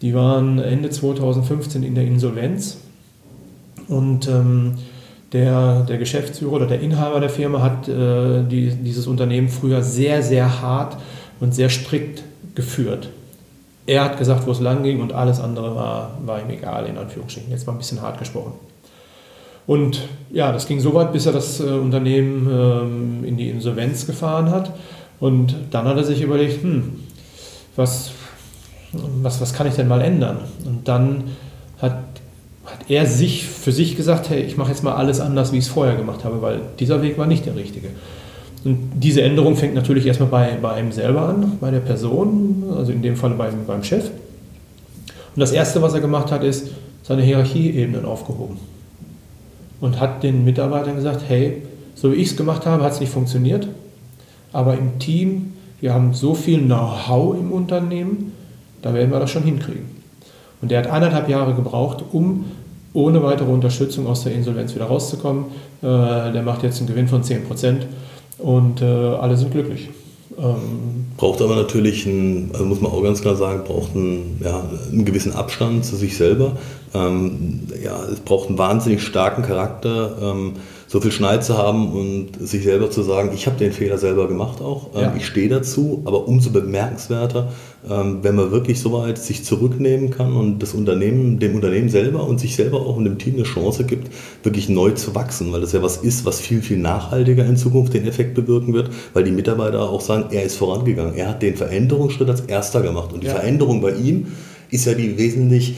Die waren Ende 2015 in der Insolvenz. Und ähm, der, der Geschäftsführer oder der Inhaber der Firma hat äh, die, dieses Unternehmen früher sehr, sehr hart und sehr strikt geführt. Er hat gesagt, wo es lang ging und alles andere war, war ihm egal, in Anführungsstrichen. Jetzt mal ein bisschen hart gesprochen. Und ja, das ging so weit, bis er das äh, Unternehmen ähm, in die Insolvenz gefahren hat. Und dann hat er sich überlegt, hm, was, was, was kann ich denn mal ändern? Und dann hat, hat er sich für sich gesagt, hey, ich mache jetzt mal alles anders, wie ich es vorher gemacht habe, weil dieser Weg war nicht der richtige. Und diese Änderung fängt natürlich erstmal bei, bei einem selber an, bei der Person, also in dem Fall beim, beim Chef. Und das Erste, was er gemacht hat, ist seine Hierarchieebenen aufgehoben. Und hat den Mitarbeitern gesagt, hey, so wie ich es gemacht habe, hat es nicht funktioniert. Aber im Team, wir haben so viel Know-how im Unternehmen, da werden wir das schon hinkriegen. Und der hat eineinhalb Jahre gebraucht, um ohne weitere Unterstützung aus der Insolvenz wieder rauszukommen. Äh, der macht jetzt einen Gewinn von 10% und äh, alle sind glücklich. Ähm, braucht aber natürlich, einen, also muss man auch ganz klar sagen, braucht einen, ja, einen gewissen Abstand zu sich selber. Ähm, ja, es braucht einen wahnsinnig starken Charakter. Ähm, so viel Schneid zu haben und sich selber zu sagen, ich habe den Fehler selber gemacht auch, ähm, ja. ich stehe dazu, aber umso bemerkenswerter, ähm, wenn man wirklich so weit sich zurücknehmen kann und das Unternehmen, dem Unternehmen selber und sich selber auch und dem Team eine Chance gibt, wirklich neu zu wachsen, weil das ja was ist, was viel, viel nachhaltiger in Zukunft den Effekt bewirken wird, weil die Mitarbeiter auch sagen, er ist vorangegangen, er hat den Veränderungsschritt als erster gemacht und die ja. Veränderung bei ihm ist ja die wesentlich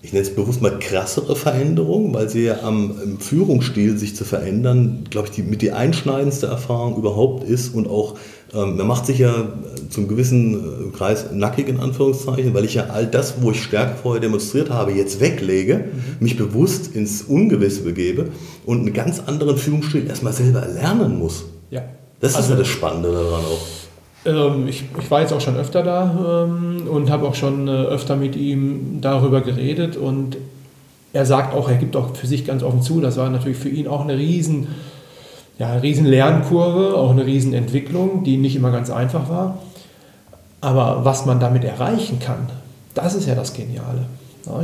ich nenne es bewusst mal krassere Veränderung, weil sie ja am Führungsstil sich zu verändern, glaube ich, die, mit die einschneidendste Erfahrung überhaupt ist und auch, ähm, man macht sich ja zum gewissen äh, Kreis nackig in Anführungszeichen, weil ich ja all das, wo ich Stärke vorher demonstriert habe, jetzt weglege, mhm. mich bewusst ins Ungewisse begebe und einen ganz anderen Führungsstil erstmal selber erlernen muss. Ja. Das also, ist ja das Spannende daran auch. Ähm, ich, ich, war jetzt auch schon öfter da ähm, und habe auch schon äh, öfter mit ihm darüber geredet und er sagt auch, er gibt auch für sich ganz offen zu, das war natürlich für ihn auch eine riesen, ja, riesen Lernkurve, auch eine riesen Entwicklung, die nicht immer ganz einfach war. Aber was man damit erreichen kann, das ist ja das Geniale.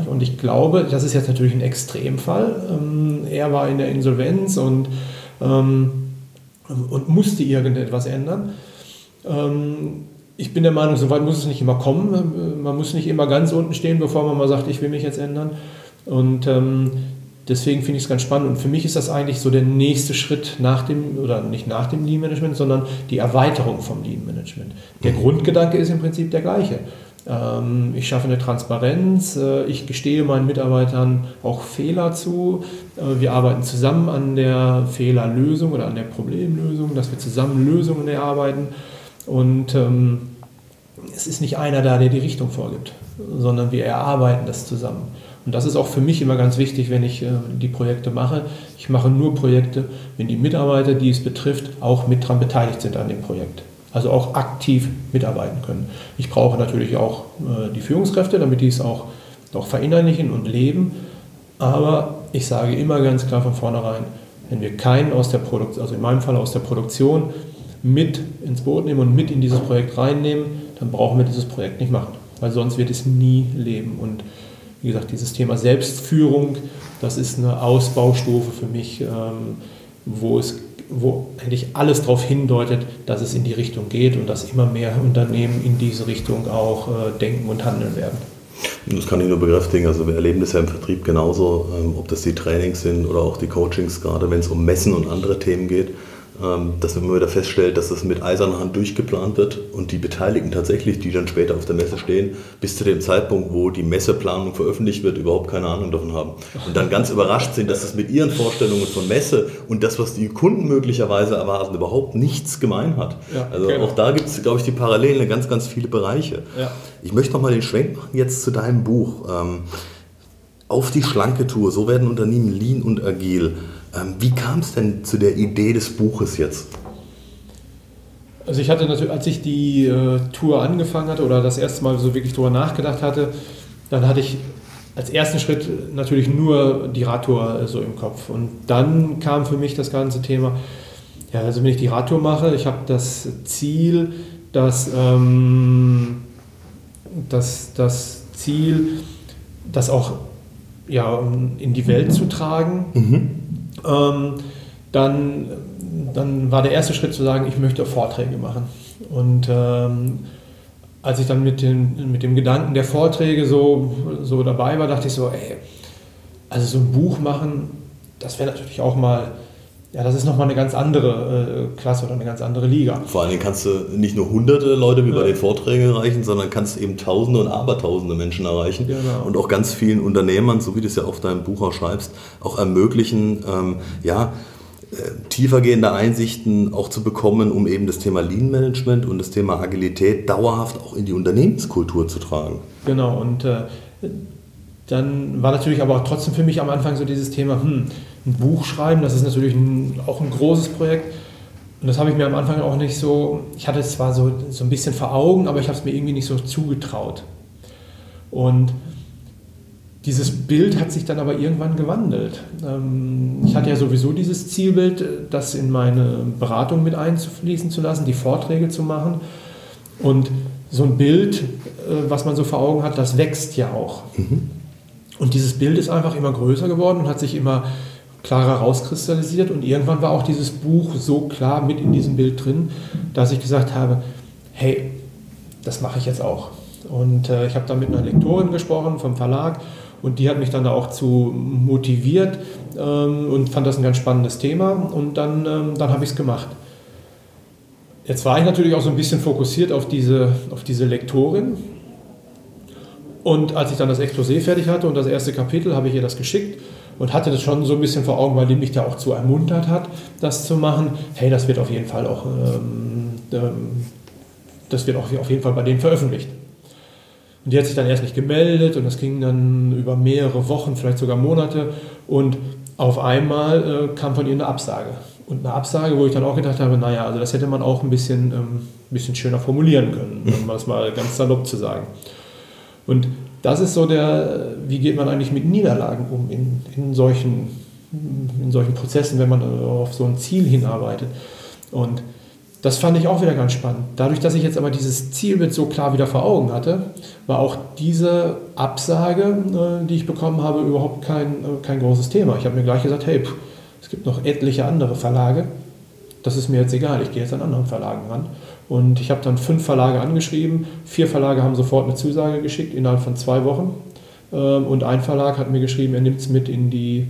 Und ich glaube, das ist jetzt natürlich ein Extremfall. Ähm, er war in der Insolvenz und, und musste irgendetwas ändern. Ähm, ich bin der Meinung, so weit muss es nicht immer kommen. Man muss nicht immer ganz unten stehen, bevor man mal sagt, ich will mich jetzt ändern. Und ähm, deswegen finde ich es ganz spannend. Und für mich ist das eigentlich so der nächste Schritt nach dem, oder nicht nach dem Lean Management, sondern die Erweiterung vom Lean Management. Der mhm. Grundgedanke ist im Prinzip der gleiche. Ähm, ich schaffe eine Transparenz, äh, ich gestehe meinen Mitarbeitern auch Fehler zu. Äh, wir arbeiten zusammen an der Fehlerlösung oder an der Problemlösung, dass wir zusammen Lösungen erarbeiten. Und ähm, es ist nicht einer da, der die Richtung vorgibt, sondern wir erarbeiten das zusammen. Und das ist auch für mich immer ganz wichtig, wenn ich äh, die Projekte mache. Ich mache nur Projekte, wenn die Mitarbeiter, die es betrifft, auch mit daran beteiligt sind an dem Projekt. Also auch aktiv mitarbeiten können. Ich brauche natürlich auch äh, die Führungskräfte, damit die es auch, auch verinnerlichen und leben. Aber ich sage immer ganz klar von vornherein, wenn wir keinen aus der Produktion, also in meinem Fall aus der Produktion, mit ins Boot nehmen und mit in dieses Projekt reinnehmen, dann brauchen wir dieses Projekt nicht machen, weil sonst wird es nie leben. Und wie gesagt, dieses Thema Selbstführung, das ist eine Ausbaustufe für mich, ähm, wo es wo eigentlich alles darauf hindeutet, dass es in die Richtung geht und dass immer mehr Unternehmen in diese Richtung auch äh, denken und handeln werden. Das kann ich nur bekräftigen. Also wir erleben das ja im Vertrieb genauso, ähm, ob das die Trainings sind oder auch die Coachings, gerade wenn es um Messen und andere Themen geht. Ähm, dass man wieder feststellt, dass das mit eiserner Hand durchgeplant wird und die Beteiligten tatsächlich, die dann später auf der Messe stehen, bis zu dem Zeitpunkt, wo die Messeplanung veröffentlicht wird, überhaupt keine Ahnung davon haben. Und dann ganz überrascht sind, dass es mit ihren Vorstellungen von Messe und das, was die Kunden möglicherweise erwarten, überhaupt nichts gemein hat. Ja, also genau. auch da gibt es, glaube ich, die Parallelen in ganz, ganz viele Bereiche. Ja. Ich möchte nochmal den Schwenk machen jetzt zu deinem Buch. Ähm, auf die schlanke Tour, so werden Unternehmen lean und agil. Ähm, wie kam es denn zu der Idee des Buches jetzt? Also ich hatte natürlich, als ich die äh, Tour angefangen hatte oder das erste Mal so wirklich darüber nachgedacht hatte, dann hatte ich als ersten Schritt natürlich nur die Radtour äh, so im Kopf. Und dann kam für mich das ganze Thema, ja, also wenn ich die Radtour mache, ich habe das Ziel, dass ähm, das, das Ziel, das auch ja, in die Welt zu tragen. Mhm. Ähm, dann, dann war der erste Schritt zu sagen, ich möchte Vorträge machen. Und ähm, als ich dann mit, den, mit dem Gedanken der Vorträge so, so dabei war, dachte ich so, ey, also so ein Buch machen, das wäre natürlich auch mal ja, das ist nochmal eine ganz andere äh, Klasse oder eine ganz andere Liga. Vor allen Dingen kannst du nicht nur hunderte Leute wie ja. bei den Vorträgen erreichen, sondern kannst eben tausende und abertausende Menschen erreichen genau. und auch ganz vielen Unternehmern, so wie du es ja auf deinem Buch auch schreibst, auch ermöglichen, ähm, ja, äh, tiefergehende Einsichten auch zu bekommen, um eben das Thema Lean Management und das Thema Agilität dauerhaft auch in die Unternehmenskultur zu tragen. Genau, und äh, dann war natürlich aber trotzdem für mich am Anfang so dieses Thema, hm, ein Buch schreiben, das ist natürlich ein, auch ein großes Projekt. Und das habe ich mir am Anfang auch nicht so, ich hatte es zwar so, so ein bisschen vor Augen, aber ich habe es mir irgendwie nicht so zugetraut. Und dieses Bild hat sich dann aber irgendwann gewandelt. Ähm, ich hatte ja sowieso dieses Zielbild, das in meine Beratung mit einzufließen zu lassen, die Vorträge zu machen. Und so ein Bild, äh, was man so vor Augen hat, das wächst ja auch. Mhm. Und dieses Bild ist einfach immer größer geworden und hat sich immer klarer rauskristallisiert. Und irgendwann war auch dieses Buch so klar mit in diesem Bild drin, dass ich gesagt habe, hey, das mache ich jetzt auch. Und äh, ich habe da mit einer Lektorin gesprochen vom Verlag und die hat mich dann da auch zu motiviert ähm, und fand das ein ganz spannendes Thema und dann, ähm, dann habe ich es gemacht. Jetzt war ich natürlich auch so ein bisschen fokussiert auf diese, auf diese Lektorin. Und als ich dann das Exposé fertig hatte und das erste Kapitel, habe ich ihr das geschickt und hatte das schon so ein bisschen vor Augen, weil die mich da auch zu ermuntert hat, das zu machen. Hey, das wird auf jeden Fall auch, ähm, ähm, das wird auch auf jeden Fall bei denen veröffentlicht. Und die hat sich dann erst nicht gemeldet und das ging dann über mehrere Wochen, vielleicht sogar Monate und auf einmal äh, kam von ihr eine Absage. Und eine Absage, wo ich dann auch gedacht habe, naja, also das hätte man auch ein bisschen, ähm, bisschen schöner formulieren können, um (laughs) das mal ganz salopp zu sagen. Und das ist so der, wie geht man eigentlich mit Niederlagen um in, in, solchen, in solchen Prozessen, wenn man auf so ein Ziel hinarbeitet. Und das fand ich auch wieder ganz spannend. Dadurch, dass ich jetzt aber dieses Zielbild so klar wieder vor Augen hatte, war auch diese Absage, äh, die ich bekommen habe, überhaupt kein, äh, kein großes Thema. Ich habe mir gleich gesagt, hey, es gibt noch etliche andere Verlage. Das ist mir jetzt egal, ich gehe jetzt an anderen Verlagen ran. Und ich habe dann fünf Verlage angeschrieben. Vier Verlage haben sofort eine Zusage geschickt innerhalb von zwei Wochen. Ähm, und ein Verlag hat mir geschrieben, er nimmt es mit in die,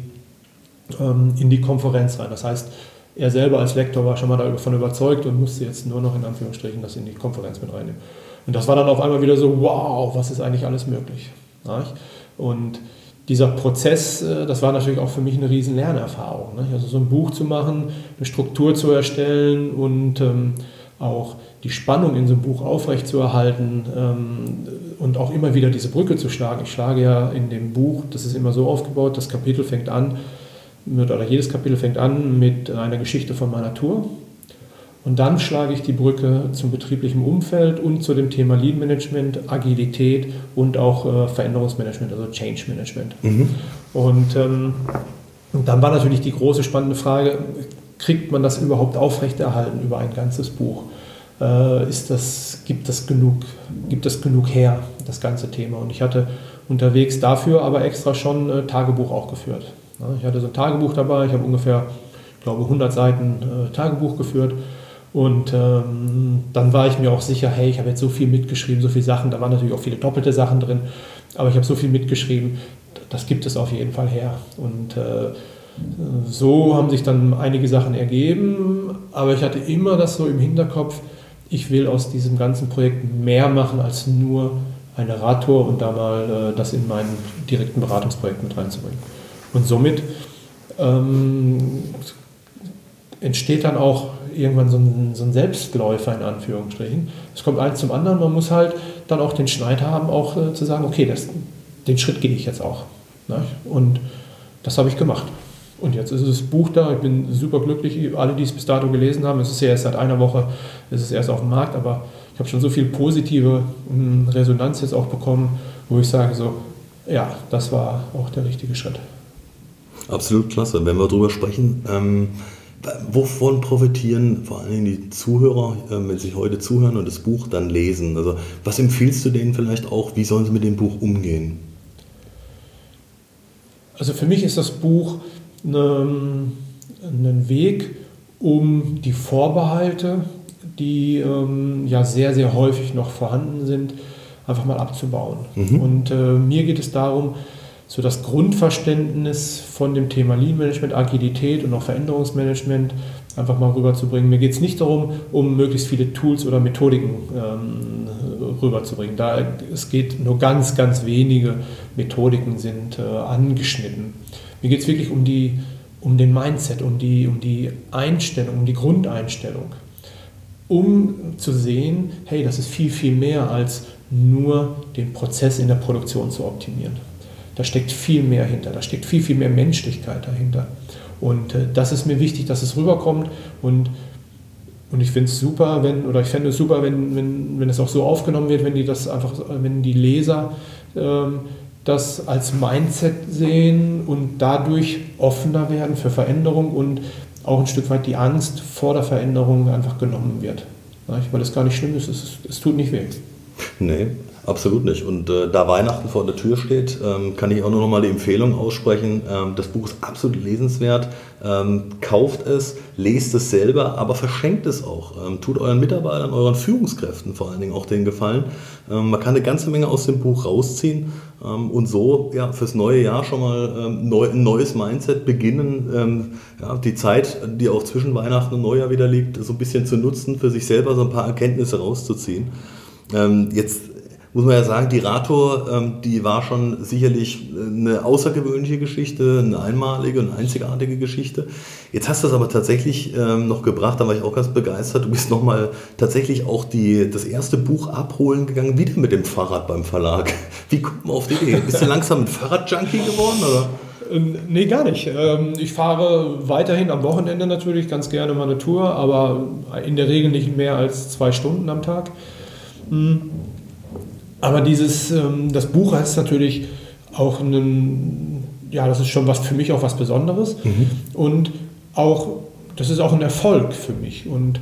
ähm, in die Konferenz rein. Das heißt, er selber als Lektor war schon mal davon überzeugt und musste jetzt nur noch in Anführungsstrichen das in die Konferenz mit reinnehmen. Und das war dann auf einmal wieder so, wow, was ist eigentlich alles möglich. Und dieser Prozess, äh, das war natürlich auch für mich eine riesen Lernerfahrung. Also so ein Buch zu machen, eine Struktur zu erstellen und ähm, auch die Spannung in so einem Buch aufrechtzuerhalten ähm, und auch immer wieder diese Brücke zu schlagen. Ich schlage ja in dem Buch, das ist immer so aufgebaut, das Kapitel fängt an, mit, oder jedes Kapitel fängt an mit einer Geschichte von meiner Tour. Und dann schlage ich die Brücke zum betrieblichen Umfeld und zu dem Thema Lean Management, Agilität und auch äh, Veränderungsmanagement, also Change Management. Mhm. Und, ähm, und dann war natürlich die große spannende Frage, kriegt man das überhaupt aufrechterhalten über ein ganzes Buch? Äh, ist das, gibt, das genug, gibt das genug her, das ganze Thema? Und ich hatte unterwegs dafür aber extra schon äh, Tagebuch auch geführt. Ich hatte so ein Tagebuch dabei, ich habe ungefähr, ich glaube, 100 Seiten äh, Tagebuch geführt. Und ähm, dann war ich mir auch sicher, hey, ich habe jetzt so viel mitgeschrieben, so viele Sachen, da waren natürlich auch viele doppelte Sachen drin, aber ich habe so viel mitgeschrieben, das gibt es auf jeden Fall her. Und äh, so haben sich dann einige Sachen ergeben, aber ich hatte immer das so im Hinterkopf, ich will aus diesem ganzen Projekt mehr machen als nur eine Radtour und da mal äh, das in mein direkten Beratungsprojekt mit reinzubringen. Und somit ähm, entsteht dann auch irgendwann so ein, so ein, Selbstläufer in Anführungsstrichen. Es kommt eins zum anderen, man muss halt dann auch den Schneid haben, auch äh, zu sagen, okay, das, den Schritt gehe ich jetzt auch. Ne? Und das habe ich gemacht. Und jetzt ist das Buch da. Ich bin super glücklich. Alle, die es bis dato gelesen haben, es ist ja erst seit einer Woche, es ist erst auf dem Markt, aber ich habe schon so viel positive hm, Resonanz jetzt auch bekommen, wo ich sage so, ja, das war auch der richtige Schritt. Absolut klasse. Wenn wir darüber sprechen, ähm, wovon profitieren vor allem die Zuhörer, äh, wenn sie heute zuhören und das Buch dann lesen? Also was empfiehlst du denen vielleicht auch? Wie sollen sie mit dem Buch umgehen? Also für mich ist das Buch einen Weg, um die Vorbehalte, die ähm, ja sehr, sehr häufig noch vorhanden sind, einfach mal abzubauen. Mhm. Und äh, mir geht es darum, so das Grundverständnis von dem Thema Lean Management, Agilität und auch Veränderungsmanagement einfach mal rüberzubringen. Mir geht es nicht darum, um möglichst viele Tools oder Methodiken ähm, rüberzubringen. Da, es geht nur ganz, ganz wenige Methodiken sind äh, angeschnitten. Mir geht es wirklich um, die, um den Mindset, um die, um die Einstellung, um die Grundeinstellung. Um zu sehen, hey, das ist viel, viel mehr als nur den Prozess in der Produktion zu optimieren. Da steckt viel mehr hinter, da steckt viel, viel mehr Menschlichkeit dahinter. Und äh, das ist mir wichtig, dass es rüberkommt. Und, und ich finde es super, wenn, oder ich fände es super, wenn, wenn, wenn es auch so aufgenommen wird, wenn die das einfach, wenn die Leser ähm, das als Mindset sehen und dadurch offener werden für Veränderung und auch ein Stück weit die Angst vor der Veränderung einfach genommen wird. Weil es gar nicht schlimm ist, es, es tut nicht weh. Nee, absolut nicht. Und äh, da Weihnachten vor der Tür steht, ähm, kann ich auch nur noch mal die Empfehlung aussprechen. Ähm, das Buch ist absolut lesenswert. Ähm, kauft es, lest es selber, aber verschenkt es auch. Ähm, tut euren Mitarbeitern, euren Führungskräften vor allen Dingen auch den Gefallen. Ähm, man kann eine ganze Menge aus dem Buch rausziehen ähm, und so ja, fürs neue Jahr schon mal neu, ein neues Mindset beginnen. ja, die Zeit, die auch zwischen Weihnachten und Neujahr wieder liegt, so ein bisschen zu nutzen, für sich selber so ein paar Erkenntnisse rauszuziehen. Ähm, jetzt muss man ja sagen, die Rator, ähm, die war schon sicherlich eine außergewöhnliche Geschichte, eine einmalige und einzigartige Geschichte. Jetzt hast du es aber tatsächlich ähm, noch gebracht, da war ich auch ganz begeistert. Du bist nochmal tatsächlich auch die, das erste Buch abholen gegangen, wieder mit dem Fahrrad beim Verlag. Wie kommt man auf die Idee? Bist du langsam ein Fahrradjunkie geworden? Oder? Ähm, nee, gar nicht. Ich fahre weiterhin am Wochenende natürlich ganz gerne mal eine Tour, aber in der Regel nicht mehr als zwei Stunden am Tag. Hm. Aber dieses, ähm, das Buch ist natürlich auch ein, ja, das ist schon was für mich auch was Besonderes. Mhm. Und auch, das ist auch ein Erfolg für mich. Und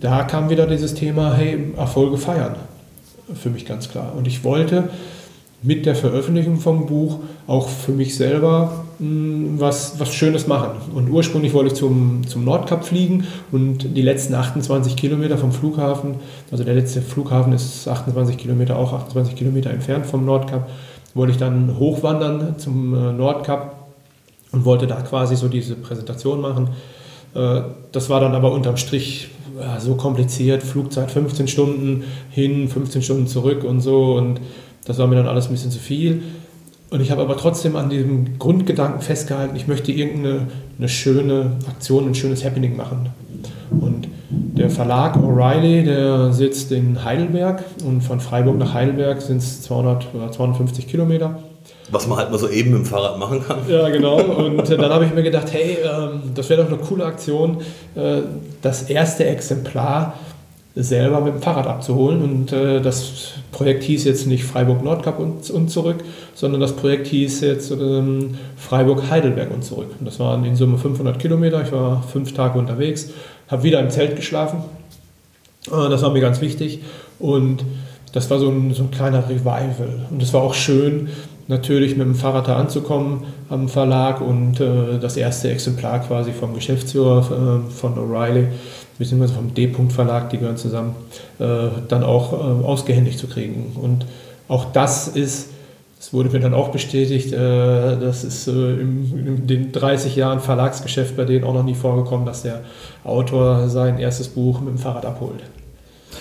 da kam wieder dieses Thema, hey, Erfolge feiern. Für mich ganz klar. Und ich wollte mit der Veröffentlichung vom Buch auch für mich selber was, was Schönes machen. Und ursprünglich wollte ich zum, zum Nordkap fliegen und die letzten 28 Kilometer vom Flughafen, also der letzte Flughafen ist 28 Kilometer, auch 28 Kilometer entfernt vom Nordkap, wollte ich dann hochwandern zum äh, Nordkap und wollte da quasi so diese Präsentation machen. Äh, das war dann aber unterm Strich so kompliziert, Flugzeit 15 Stunden hin, 15 Stunden zurück und so und das war mir dann alles ein bisschen zu viel. Und ich habe aber trotzdem an diesem Grundgedanken festgehalten, ich möchte irgendeine eine schöne Aktion, ein schönes Happening machen. Und der Verlag O'Reilly, der sitzt in Heidelberg und von Freiburg nach Heidelberg sind es 200 oder 250 Kilometer. Was man halt mal so eben mit dem Fahrrad machen kann. Ja, genau. Und dann habe ich mir gedacht, hey, ähm, das wäre doch eine coole Aktion, äh, das erste Exemplar selber mit dem Fahrrad abzuholen. Und äh, das Projekt hieß jetzt nicht Freiburg Nordkap und, und zurück, sondern das Projekt hieß jetzt ähm, Freiburg Heidelberg und zurück. Und das waren in Summe 500 Kilometer. Ich war fünf Tage unterwegs, habe wieder im Zelt geschlafen. Äh, das war mir ganz wichtig. Und das war so ein, so ein kleiner Revival. Und es war auch schön, natürlich mit dem Fahrrad da anzukommen am Verlag und äh, das erste Exemplar quasi vom Geschäftsführer äh, von O'Reilly beziehungsweise vom D-Punkt Verlag, die gehören zusammen, äh, dann auch äh, ausgehändigt zu kriegen. Und auch das ist, es wurde mir dann auch bestätigt, äh, das ist in, in den 30 Jahren Verlagsgeschäft bei denen auch noch nie vorgekommen, dass der Autor sein erstes Buch mit dem Fahrrad abholt.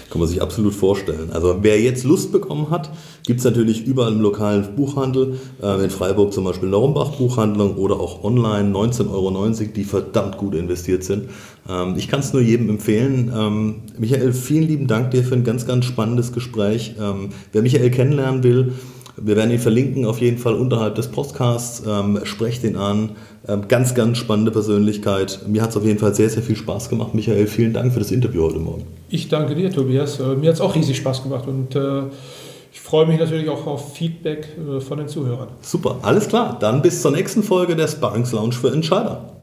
Kann man sich absolut vorstellen. Also wer jetzt Lust bekommen hat, gibt es natürlich überall im lokalen Buchhandel, äh, in Freiburg zum Beispiel Normbach Buchhandlung oder auch online 19,90 Euro, die verdammt gut investiert sind. Ähm, ich kann es nur jedem empfehlen. Ähm, Michael, vielen lieben Dank dir für ein ganz, ganz spannendes Gespräch. Ähm, wer Michael kennenlernen will, wir werden ihn verlinken auf jeden Fall unterhalb des Podcasts. Ähm, sprecht ihn an. Ähm, ganz, ganz spannende Persönlichkeit. Mir hat es auf jeden Fall sehr, sehr viel Spaß gemacht. Michael, vielen Dank für das Interview heute Morgen. Ich danke dir, Tobias. Äh, mir hat es auch riesig Spaß gemacht und äh, ich freue mich natürlich auch auf Feedback äh, von den Zuhörern. Super, alles klar. Dann bis zur nächsten Folge der Sparrings Lounge für Entscheider.